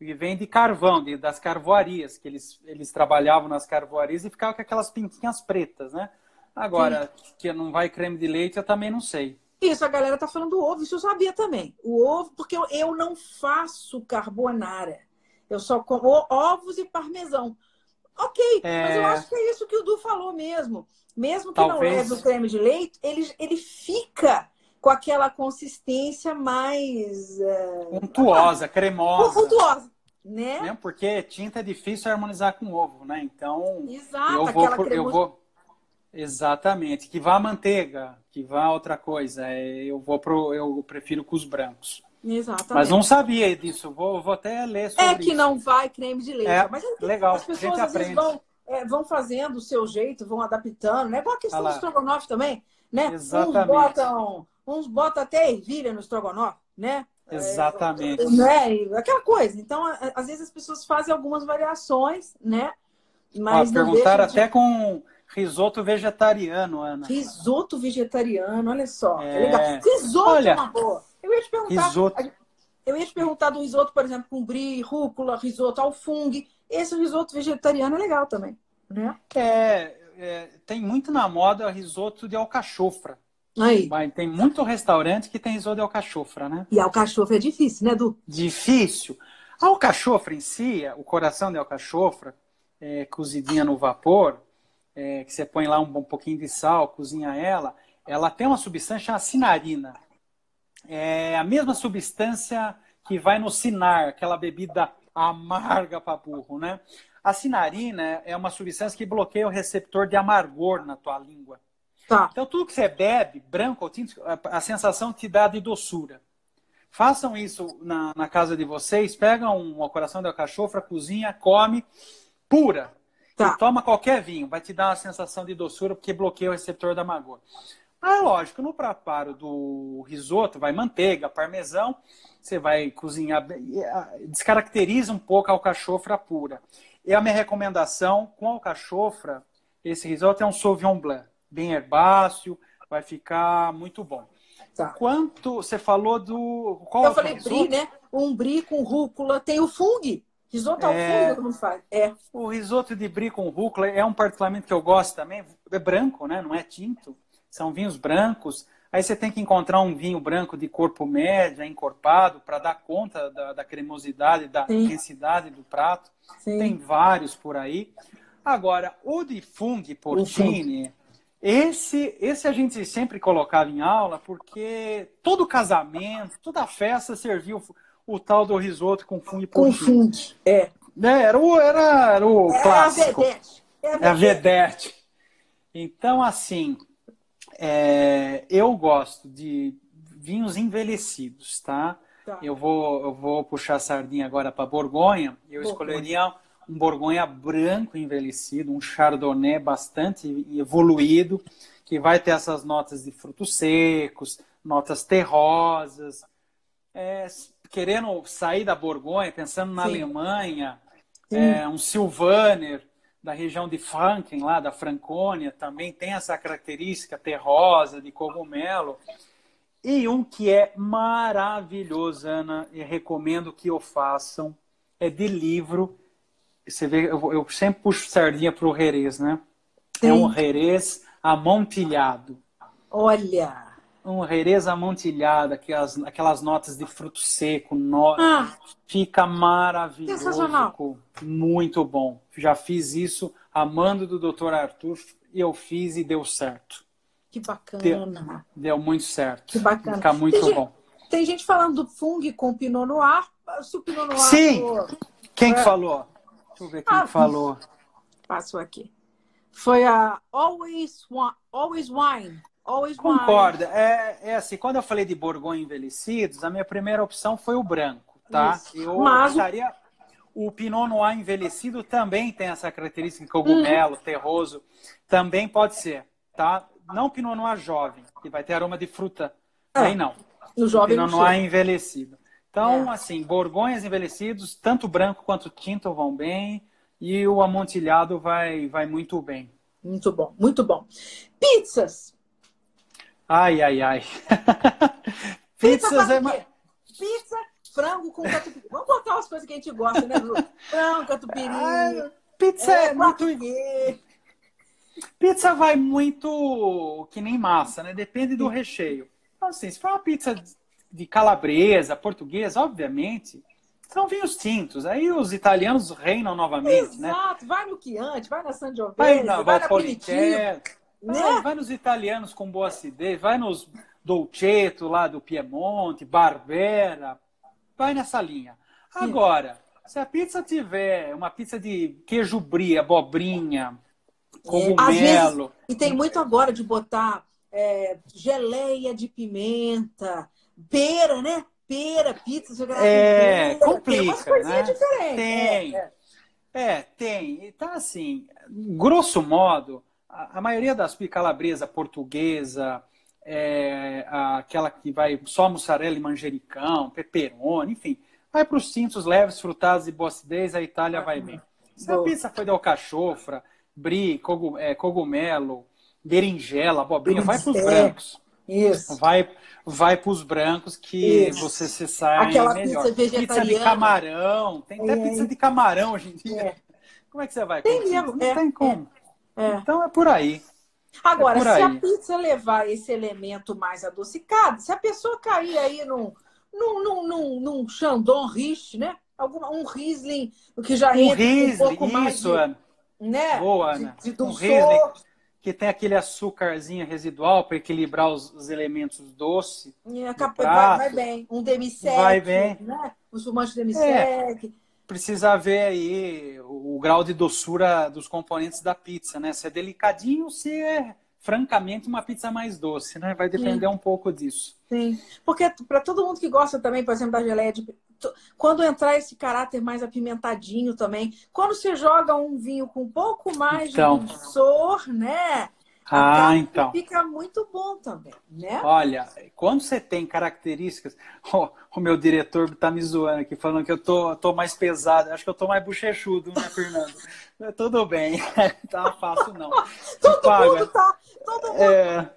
que vem de carvão, de, das carvoarias, que eles, eles trabalhavam nas carvoarias e ficavam com aquelas pintinhas pretas, né? Agora, Sim. que não vai creme de leite, eu também não sei. Isso, a galera tá falando do ovo, isso eu sabia também. O ovo, porque eu, eu não faço carbonara. Eu só como ovos e parmesão. Ok, é... mas eu acho que é isso que o Du falou mesmo. Mesmo que Talvez... não leve o creme de leite, ele, ele fica com aquela consistência mais. Uh... Untuosa, cremosa. Untuosa. Né? né? Porque tinta é difícil harmonizar com ovo, né? Então. Exato, eu vou, por, eu vou Exatamente. Que vá manteiga, que vá outra coisa. É, eu vou pro, eu prefiro com os brancos. Exatamente. Mas não sabia disso. Vou, vou até ler sobre É que isso. não vai creme de leite. É, Mas legal. As pessoas às vezes vão, é, vão fazendo o seu jeito, vão adaptando. Né? Igual a questão ah do estrogonofe também. Né? Exatamente. Uns botam, uns botam até ervilha no estrogonofe, né? Exatamente. É, né? Aquela coisa. Então, às vezes as pessoas fazem algumas variações, né? Mas ah, perguntaram de... até com Risoto vegetariano, Ana. Risoto vegetariano, olha só. É... legal. Risoto olha, é uma boa. Eu ia te perguntar. Risoto... Eu ia te perguntar do risoto, por exemplo, com brie, rúcula, risoto ao fungo. Esse risoto vegetariano é legal também, né? É, é tem muito na moda risoto de alcachofra. Aí. Mas tem muito restaurante que tem risoto de alcachofra, né? E alcachofra é difícil, né, Du? Difícil. A alcachofra em si, o coração de alcachofra, é, cozidinha no vapor, é, que você põe lá um, um, pouquinho de sal, cozinha ela, ela tem uma substância chamada sinarina. É a mesma substância que vai no sinar, aquela bebida amarga para burro, né? A sinarina é uma substância que bloqueia o receptor de amargor na tua língua. Tá. Então, tudo que você bebe, branco ou tinto, a, a sensação te dá de doçura. Façam isso na, na casa de vocês, pegam um, um coração de alcachofra, cozinha, come, pura. Tá. E toma qualquer vinho, vai te dar uma sensação de doçura porque bloqueia o receptor da amargor. Ah, lógico, no preparo do risoto vai manteiga, parmesão, você vai cozinhar, ah, descaracteriza um pouco a alcachofra pura. E a minha recomendação com alcachofra, esse risoto é um Sauvignon Blanc, bem herbáceo, vai ficar muito bom. Tá. Quanto você falou do qual Eu falei brie, né? Um brie com rúcula, tem o fungo. Risoto ao é... fundo, como faz. É. O risoto de brie com rúcula é um particularmente que eu gosto também. É branco, né? Não é tinto. São vinhos brancos. Aí você tem que encontrar um vinho branco de corpo médio, encorpado, para dar conta da, da cremosidade, da Sim. intensidade do prato. Sim. Tem vários por aí. Agora, o de Fung Porcini, esse, esse a gente sempre colocava em aula, porque todo casamento, toda festa serviu o tal do risoto com fungo e Com fungo, é. é. Era o, era, era o é clássico. A vedete. É a vedete. Então, assim, é, eu gosto de vinhos envelhecidos, tá? tá? Eu, vou, eu vou puxar a sardinha agora para Borgonha. Eu Borgonha. escolheria um Borgonha branco envelhecido, um Chardonnay bastante evoluído, que vai ter essas notas de frutos secos, notas terrosas, é, querendo sair da Borgonha, pensando na Sim. Alemanha, é, um Sylvaner da região de Franken, lá da Franconia, também tem essa característica terrosa de cogumelo. E um que é maravilhoso, Ana, e recomendo que o façam, é de livro. Você vê, eu, eu sempre puxo sardinha para o Jerez, né? Sim. É um Jerez amontilhado. Olha! um Jerez amontilhado, aquelas, aquelas notas de fruto seco, no... ah, fica maravilhoso. Sensacional. Muito bom. Já fiz isso amando do Dr. Arthur e eu fiz e deu certo. Que bacana. Deu, deu muito certo. Que bacana. Fica muito tem bom. Gente, tem gente falando do fungo com Pinot Noir. Se o Pinot Noir Sim! For... Quem é... que falou? Deixa eu ver quem ah, falou. Passou aqui. Foi a Always, Always Wine. Always Concorda. É, é assim, quando eu falei de Borgonha envelhecidos, a minha primeira opção foi o branco, tá? Isso. Eu Mas... estaria... O Pinot Noir envelhecido também tem essa característica cogumelo, uhum. terroso. Também pode ser, tá? Não Pinot Noir jovem, que vai ter aroma de fruta. É. Aí não. O jovem Pinot Noir envelhecido. Então, é. assim, borgonhas envelhecidos, tanto branco quanto tinto vão bem. E o amontilhado vai, vai muito bem. Muito bom, muito bom. Pizzas. Ai, ai, ai. Pizzas é mais. Pizza frango com catupiry. Vamos botar umas coisas que a gente gosta, né, Lu? Frango, catupiry. Ah, pizza é, é muito. Pizza vai muito que nem massa, né? Depende do recheio. Então, assim, se for uma pizza de calabresa, portuguesa, obviamente, são vinhos tintos. Aí os italianos reinam novamente, né? Exato, vai no Chianti, vai na Sangiovese, Vai vai, na na Valpolicella, Aperitivo, vai, né? vai nos italianos com boa acidez, vai nos Dolcetto lá do Piemonte, Barbera, vai nessa linha. Agora, se a pizza tiver uma pizza de queijo brie, abobrinha, É, às vezes, cogumelo, e tem muito agora de botar é, geleia de pimenta, pera, né? Pera, pizza, grava É, pera, complica, tem umas coisinhas né? diferentes. Tem. É, é. É, tem. Então, assim, grosso modo, a, a maioria das calabresa portuguesa, é, aquela que vai só mussarela e manjericão, pepperoni, enfim, vai para os tintos leves, frutados e boa acidez, a Itália vai bem. Se a pizza foi de alcachofra, brie, é, cogumelo, berinjela, abobrinha, vai para os É. brancos. Isso. Vai, vai para os brancos que Isso. você se sai Aquela melhor. pizza Pizza de vegetariana. camarão, tem até É. pizza de camarão hoje em dia. É. Como é que você vai? Tem mesmo, Não é, tem como. É. Então é por aí. Agora, É por se a aí. pizza levar esse elemento mais adocicado, se a pessoa cair aí num, num, num, num, num Chandon Rich, né? Alguma, um Riesling, o que já Um entra com um Riesling, pouco mais isso, de, Ana. né? Boa, de, Ana. de Um dulçor. Riesling que tem aquele açúcarzinho residual para equilibrar os, os elementos doces. E prato. vai, vai bem. Um demi-sec, Vai bem. né? Um espumante demi-sec. Precisa ver aí o, o grau de doçura dos componentes da pizza, né? Se é delicadinho ou se é, francamente, uma pizza mais doce, né? Vai depender um pouco disso. Sim. Porque para todo mundo que gosta também, por exemplo, da geleia de. Quando entrar esse caráter mais apimentadinho também, quando você joga um vinho com um pouco mais Então. de dulçor, né? A Ah, então. Fica muito bom também, né? Olha, quando você tem características. ó, o meu diretor tá me zoando aqui, falando que eu tô, tô mais pesado. Acho que eu tô mais bochechudo, né, Fernando? Tudo bem, tá fácil não. Todo paga. mundo tá. Todo mundo. É...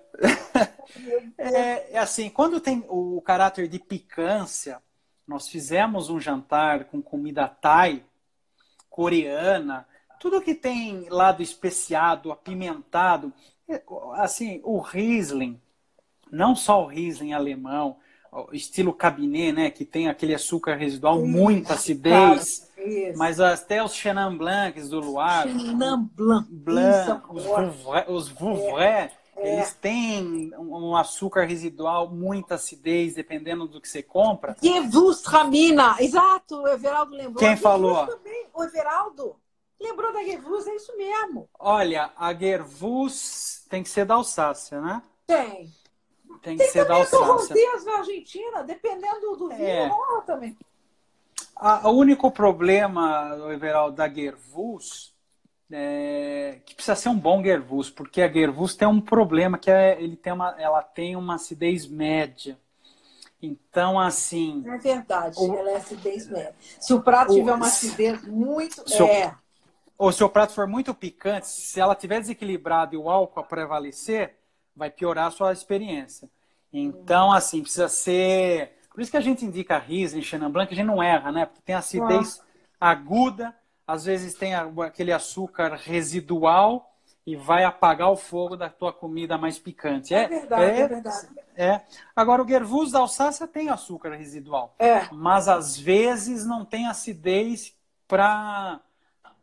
é, é assim, quando tem o caráter de picância, nós fizemos um jantar com comida thai, coreana, tudo que tem lado especiado, apimentado, é, assim, o Riesling, não só o Riesling alemão, estilo cabinet, né, que tem aquele açúcar residual, muita acidez, Isso. mas até os Chenin Blancs do Loire, Chenin Blanc. Blanc, os. Vouvray, os Vouvray, eles têm um açúcar residual, muita acidez, dependendo do que você compra. Gewürztraminer. Exato, o Everaldo lembrou. Quem falou? Também. O Everaldo lembrou da Gewürz, é isso mesmo. Olha, a Gervus tem que ser da Alsácia, né? Tem. Tem que Tem ser da Alsácia. Torrontés na Argentina, dependendo do vinho, É. também. A- O único problema, Everaldo, da Gervus é que precisa ser um bom Gervus, porque a Gervus tem um problema que é, ele tem uma, ela tem uma acidez média. Então, assim, É verdade, O- ela é acidez média. Se o prato O- tiver uma acidez muito. Se o- É. ou se o prato for muito picante, se ela tiver desequilibrado e o álcool prevalecer, vai piorar a sua experiência. Então, assim, precisa ser. Por isso que a gente indica Riesling, Chenin Blanc, a gente não erra, né? Porque tem acidez aguda, às vezes tem aquele açúcar residual e vai apagar o fogo da tua comida mais picante. É verdade, é verdade. é. Agora, o Gervus da Alsácia tem açúcar residual, É. mas às vezes não tem acidez para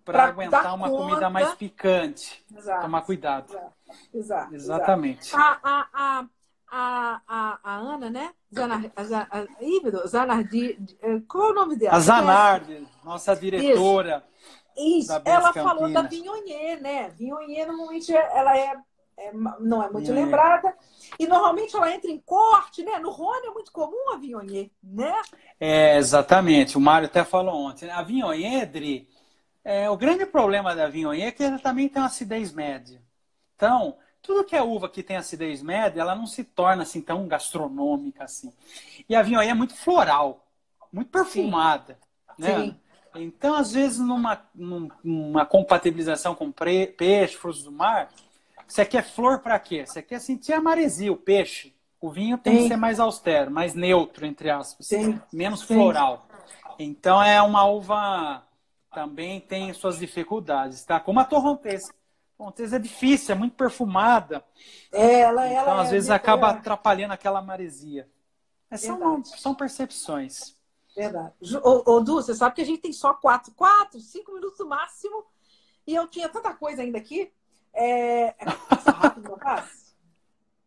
para aguentar uma conta. comida mais picante. Exato. Tomar cuidado. Exato. Exato. Exatamente. A, a, a, a, a, a Ana, né? Zanar, a, a, Zanardi. eh, Qual é o nome dela? A Zanardi, nossa diretora. Isso, Bess ela Campinas. falou da Vignonier, né? Vignonier normalmente ela é, é não é muito lembrada. E normalmente ela entra em corte, né? No Rhône é muito comum a Vignonier, né? É, exatamente. O Mário até falou ontem. A Vignonier, é, o grande problema da Vignonier é que ela também tem uma acidez média. Então, tudo que é uva que tem acidez média, ela não se torna assim tão gastronômica assim. E a Vignonier é muito floral, muito perfumada. Né? Sim. Então, às vezes, numa, num- numa compatibilização com peixe, frutos do mar, você quer flor para quê? Você quer sentir a maresia, o peixe. O vinho tem Sim. que ser mais austero, mais neutro, entre aspas. Sim. Menos Sim. floral. Então é uma uva também tem suas dificuldades, tá? Como a torrontés. Torrontés é difícil, é muito perfumada. É, ela, ela então, às é, vezes, acaba é. atrapalhando aquela maresia. Mas são, são percepções. Verdade. Ô, ô, Du, você sabe que a gente tem só quatro, quatro, cinco minutos no máximo. E eu tinha tanta coisa ainda aqui. É... Passa rápido, não passa?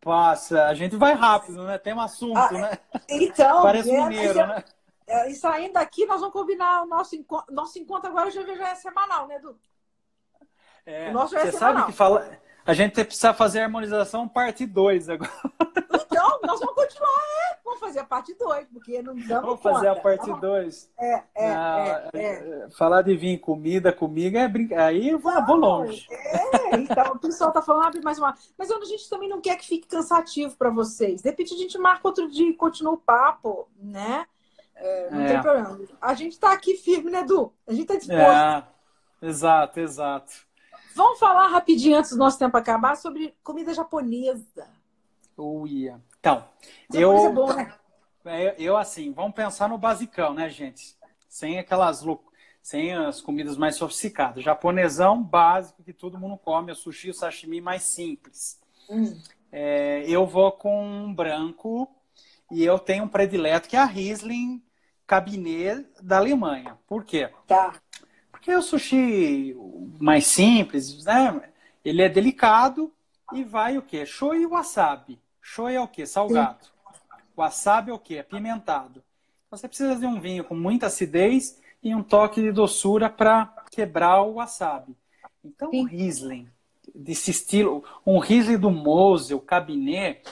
Passa. A gente vai rápido, né? Tem um assunto, ah, né? Então. Parece é, mineiro, eu... né? É, e saindo daqui, nós vamos combinar o nosso encontro. Nosso encontro agora já, é semanal, né, Edu? É, é você sabe que fala. A gente precisa fazer a harmonização parte 2 agora. Então, nós vamos continuar, é. Vamos fazer a parte 2, porque não damos Vamos fazer a parte 2. É, é, é, é, Falar de vinho, comida, comigo é brincar. Aí eu vou, vou longe. É, então o pessoal tá falando, mais uma. Mas a gente também não quer que fique cansativo para vocês. De repente a gente marca outro dia e continua o papo, né? É, não é. tem problema. A gente está aqui firme, né, Edu? A gente está disposto. É, exato, exato. Vamos falar rapidinho antes do nosso tempo acabar sobre comida japonesa. Uia. Então, eu, é bom, né? É, eu assim, vamos pensar no basicão, né, gente? Sem aquelas sem as comidas mais sofisticadas. Japonesão básico que todo mundo come, o sushi, o sashimi mais simples. Hum. É, eu vou com um branco e eu tenho um predileto que é a Riesling Cabinet da Alemanha. Por quê? Tá. Porque o sushi mais simples, né? Ele é delicado e vai o quê? Shoyu e wasabi. Shoyu é o quê? Salgado. Wasabi é o quê? Apimentado. Você precisa de um vinho com muita acidez e um toque de doçura para quebrar o wasabi. Então, Sim. o Riesling, desse estilo, um Riesling do Mosel, Cabinet,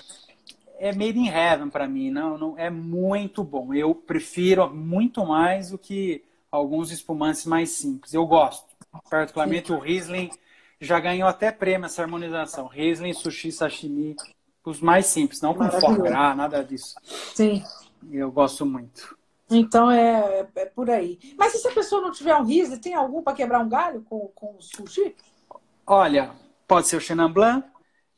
é made in heaven para mim, não, não é muito bom. Eu prefiro muito mais do que alguns espumantes mais simples. Eu gosto. Particularmente Sim. o Riesling já ganhou até prêmio essa harmonização. Riesling, sushi, sashimi, os mais simples, não com foie gras, nada disso. Sim. Eu gosto muito. Então é, é, é, por aí. Mas e se a pessoa não tiver um Riesling, tem algum para quebrar um galho com, com o sushi? Olha, pode ser o Chenin Blanc,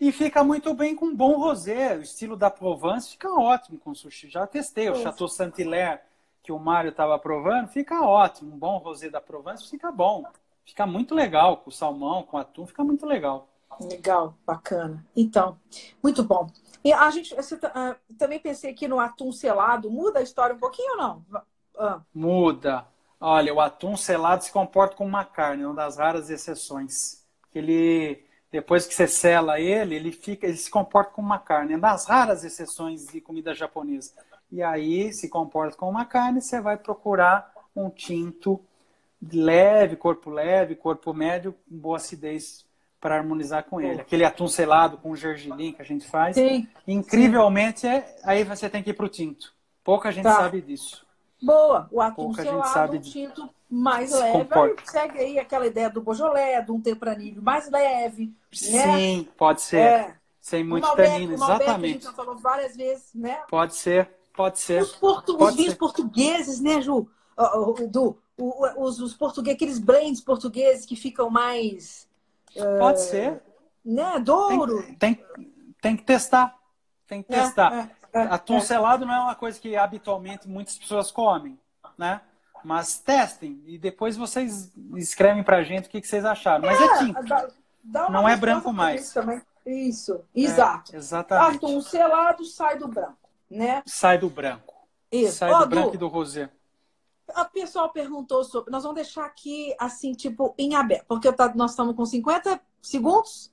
e fica muito bem com bom rosé. O estilo da Provence fica ótimo com sushi. Já testei o Chateau Saint-Hilaire, que o Mário estava provando, fica ótimo. Um bom rosé da Provence fica bom. Fica muito legal com salmão, com atum, fica muito legal. Legal, bacana. Então, muito bom. E a gente você, uh, também pensei aqui no atum selado. Muda a história um pouquinho ou não? Uh. Muda. Olha, o atum selado se comporta como uma carne, uma das raras exceções. Ele depois que você sela ele, ele fica, ele se comporta como uma carne. É das raras exceções de comida japonesa. E aí se comporta como uma carne, você vai procurar um tinto leve, corpo leve, corpo médio, com boa acidez para harmonizar com ele. Aquele atum selado com gergelim que a gente faz. Sim, incrivelmente, sim. É, aí você tem que ir para o tinto. Pouca gente tá. sabe disso. Boa, o atum Pouca selado, gente sabe de... tinto mais leve. segue aí aquela ideia do bojolé, de um tempranilho mais leve. Né? Sim, pode ser. É. Sem muito Malbec, tanino, exatamente. a gente já falou várias vezes, né? Pode ser, pode ser. Os, portu... pode os vinhos ser. portugueses, né, Ju? Do, os, os portugueses, aqueles blends portugueses que ficam mais. Pode uh, ser. Né? Douro. Tem, tem, tem, que testar. Tem que é, testar. É, é, Atum é. selado não é uma coisa que habitualmente muitas pessoas comem, né? Mas testem e depois vocês escrevem pra gente o que, que vocês acharam. Mas é, é tinta. Dá, dá não é branco mais. Isso, exato. É, exatamente. Atum selado sai do branco, né? Sai do branco. Isso. Sai do branco e do rosé. A pessoa perguntou sobre. Nós vamos deixar aqui, assim, tipo, em aberto, porque tá, nós estamos com 50 segundos.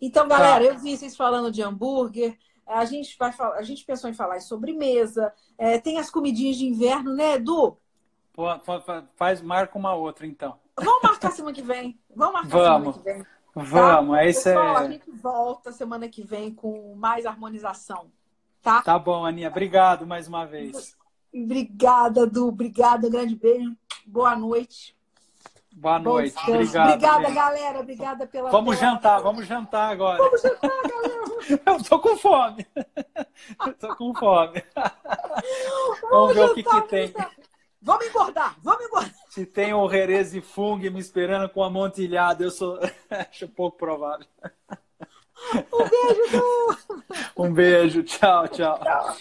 Então, galera, tá. eu vi vocês falando de hambúrguer. A gente, vai a gente pensou em falar em sobremesa. É, tem as comidinhas de inverno, né, Edu? Pô, faz, marca uma outra, então. Vamos marcar semana que vem. Vamos marcar Vamos. semana que vem. Vamos, tá? é isso Pessoal, é... a gente volta semana que vem com mais harmonização, tá? Tá bom, Aninha. Obrigado mais uma vez. Obrigada, Du. Obrigada, grande beijo. Boa noite. Boa noite. Obrigado, Obrigada, gente. galera. Obrigada pela. Vamos jantar, vamos jantar agora. Vamos jantar, galera. Eu tô com fome. Eu tô com fome. Vamos, vamos ver jantar, o que, que tem. Vamos engordar, vamos engordar. Se tem o Herese Fung me esperando com amontilhado, eu sou. Acho pouco provável. Um beijo, Du. Um beijo, tchau, tchau. Tchau.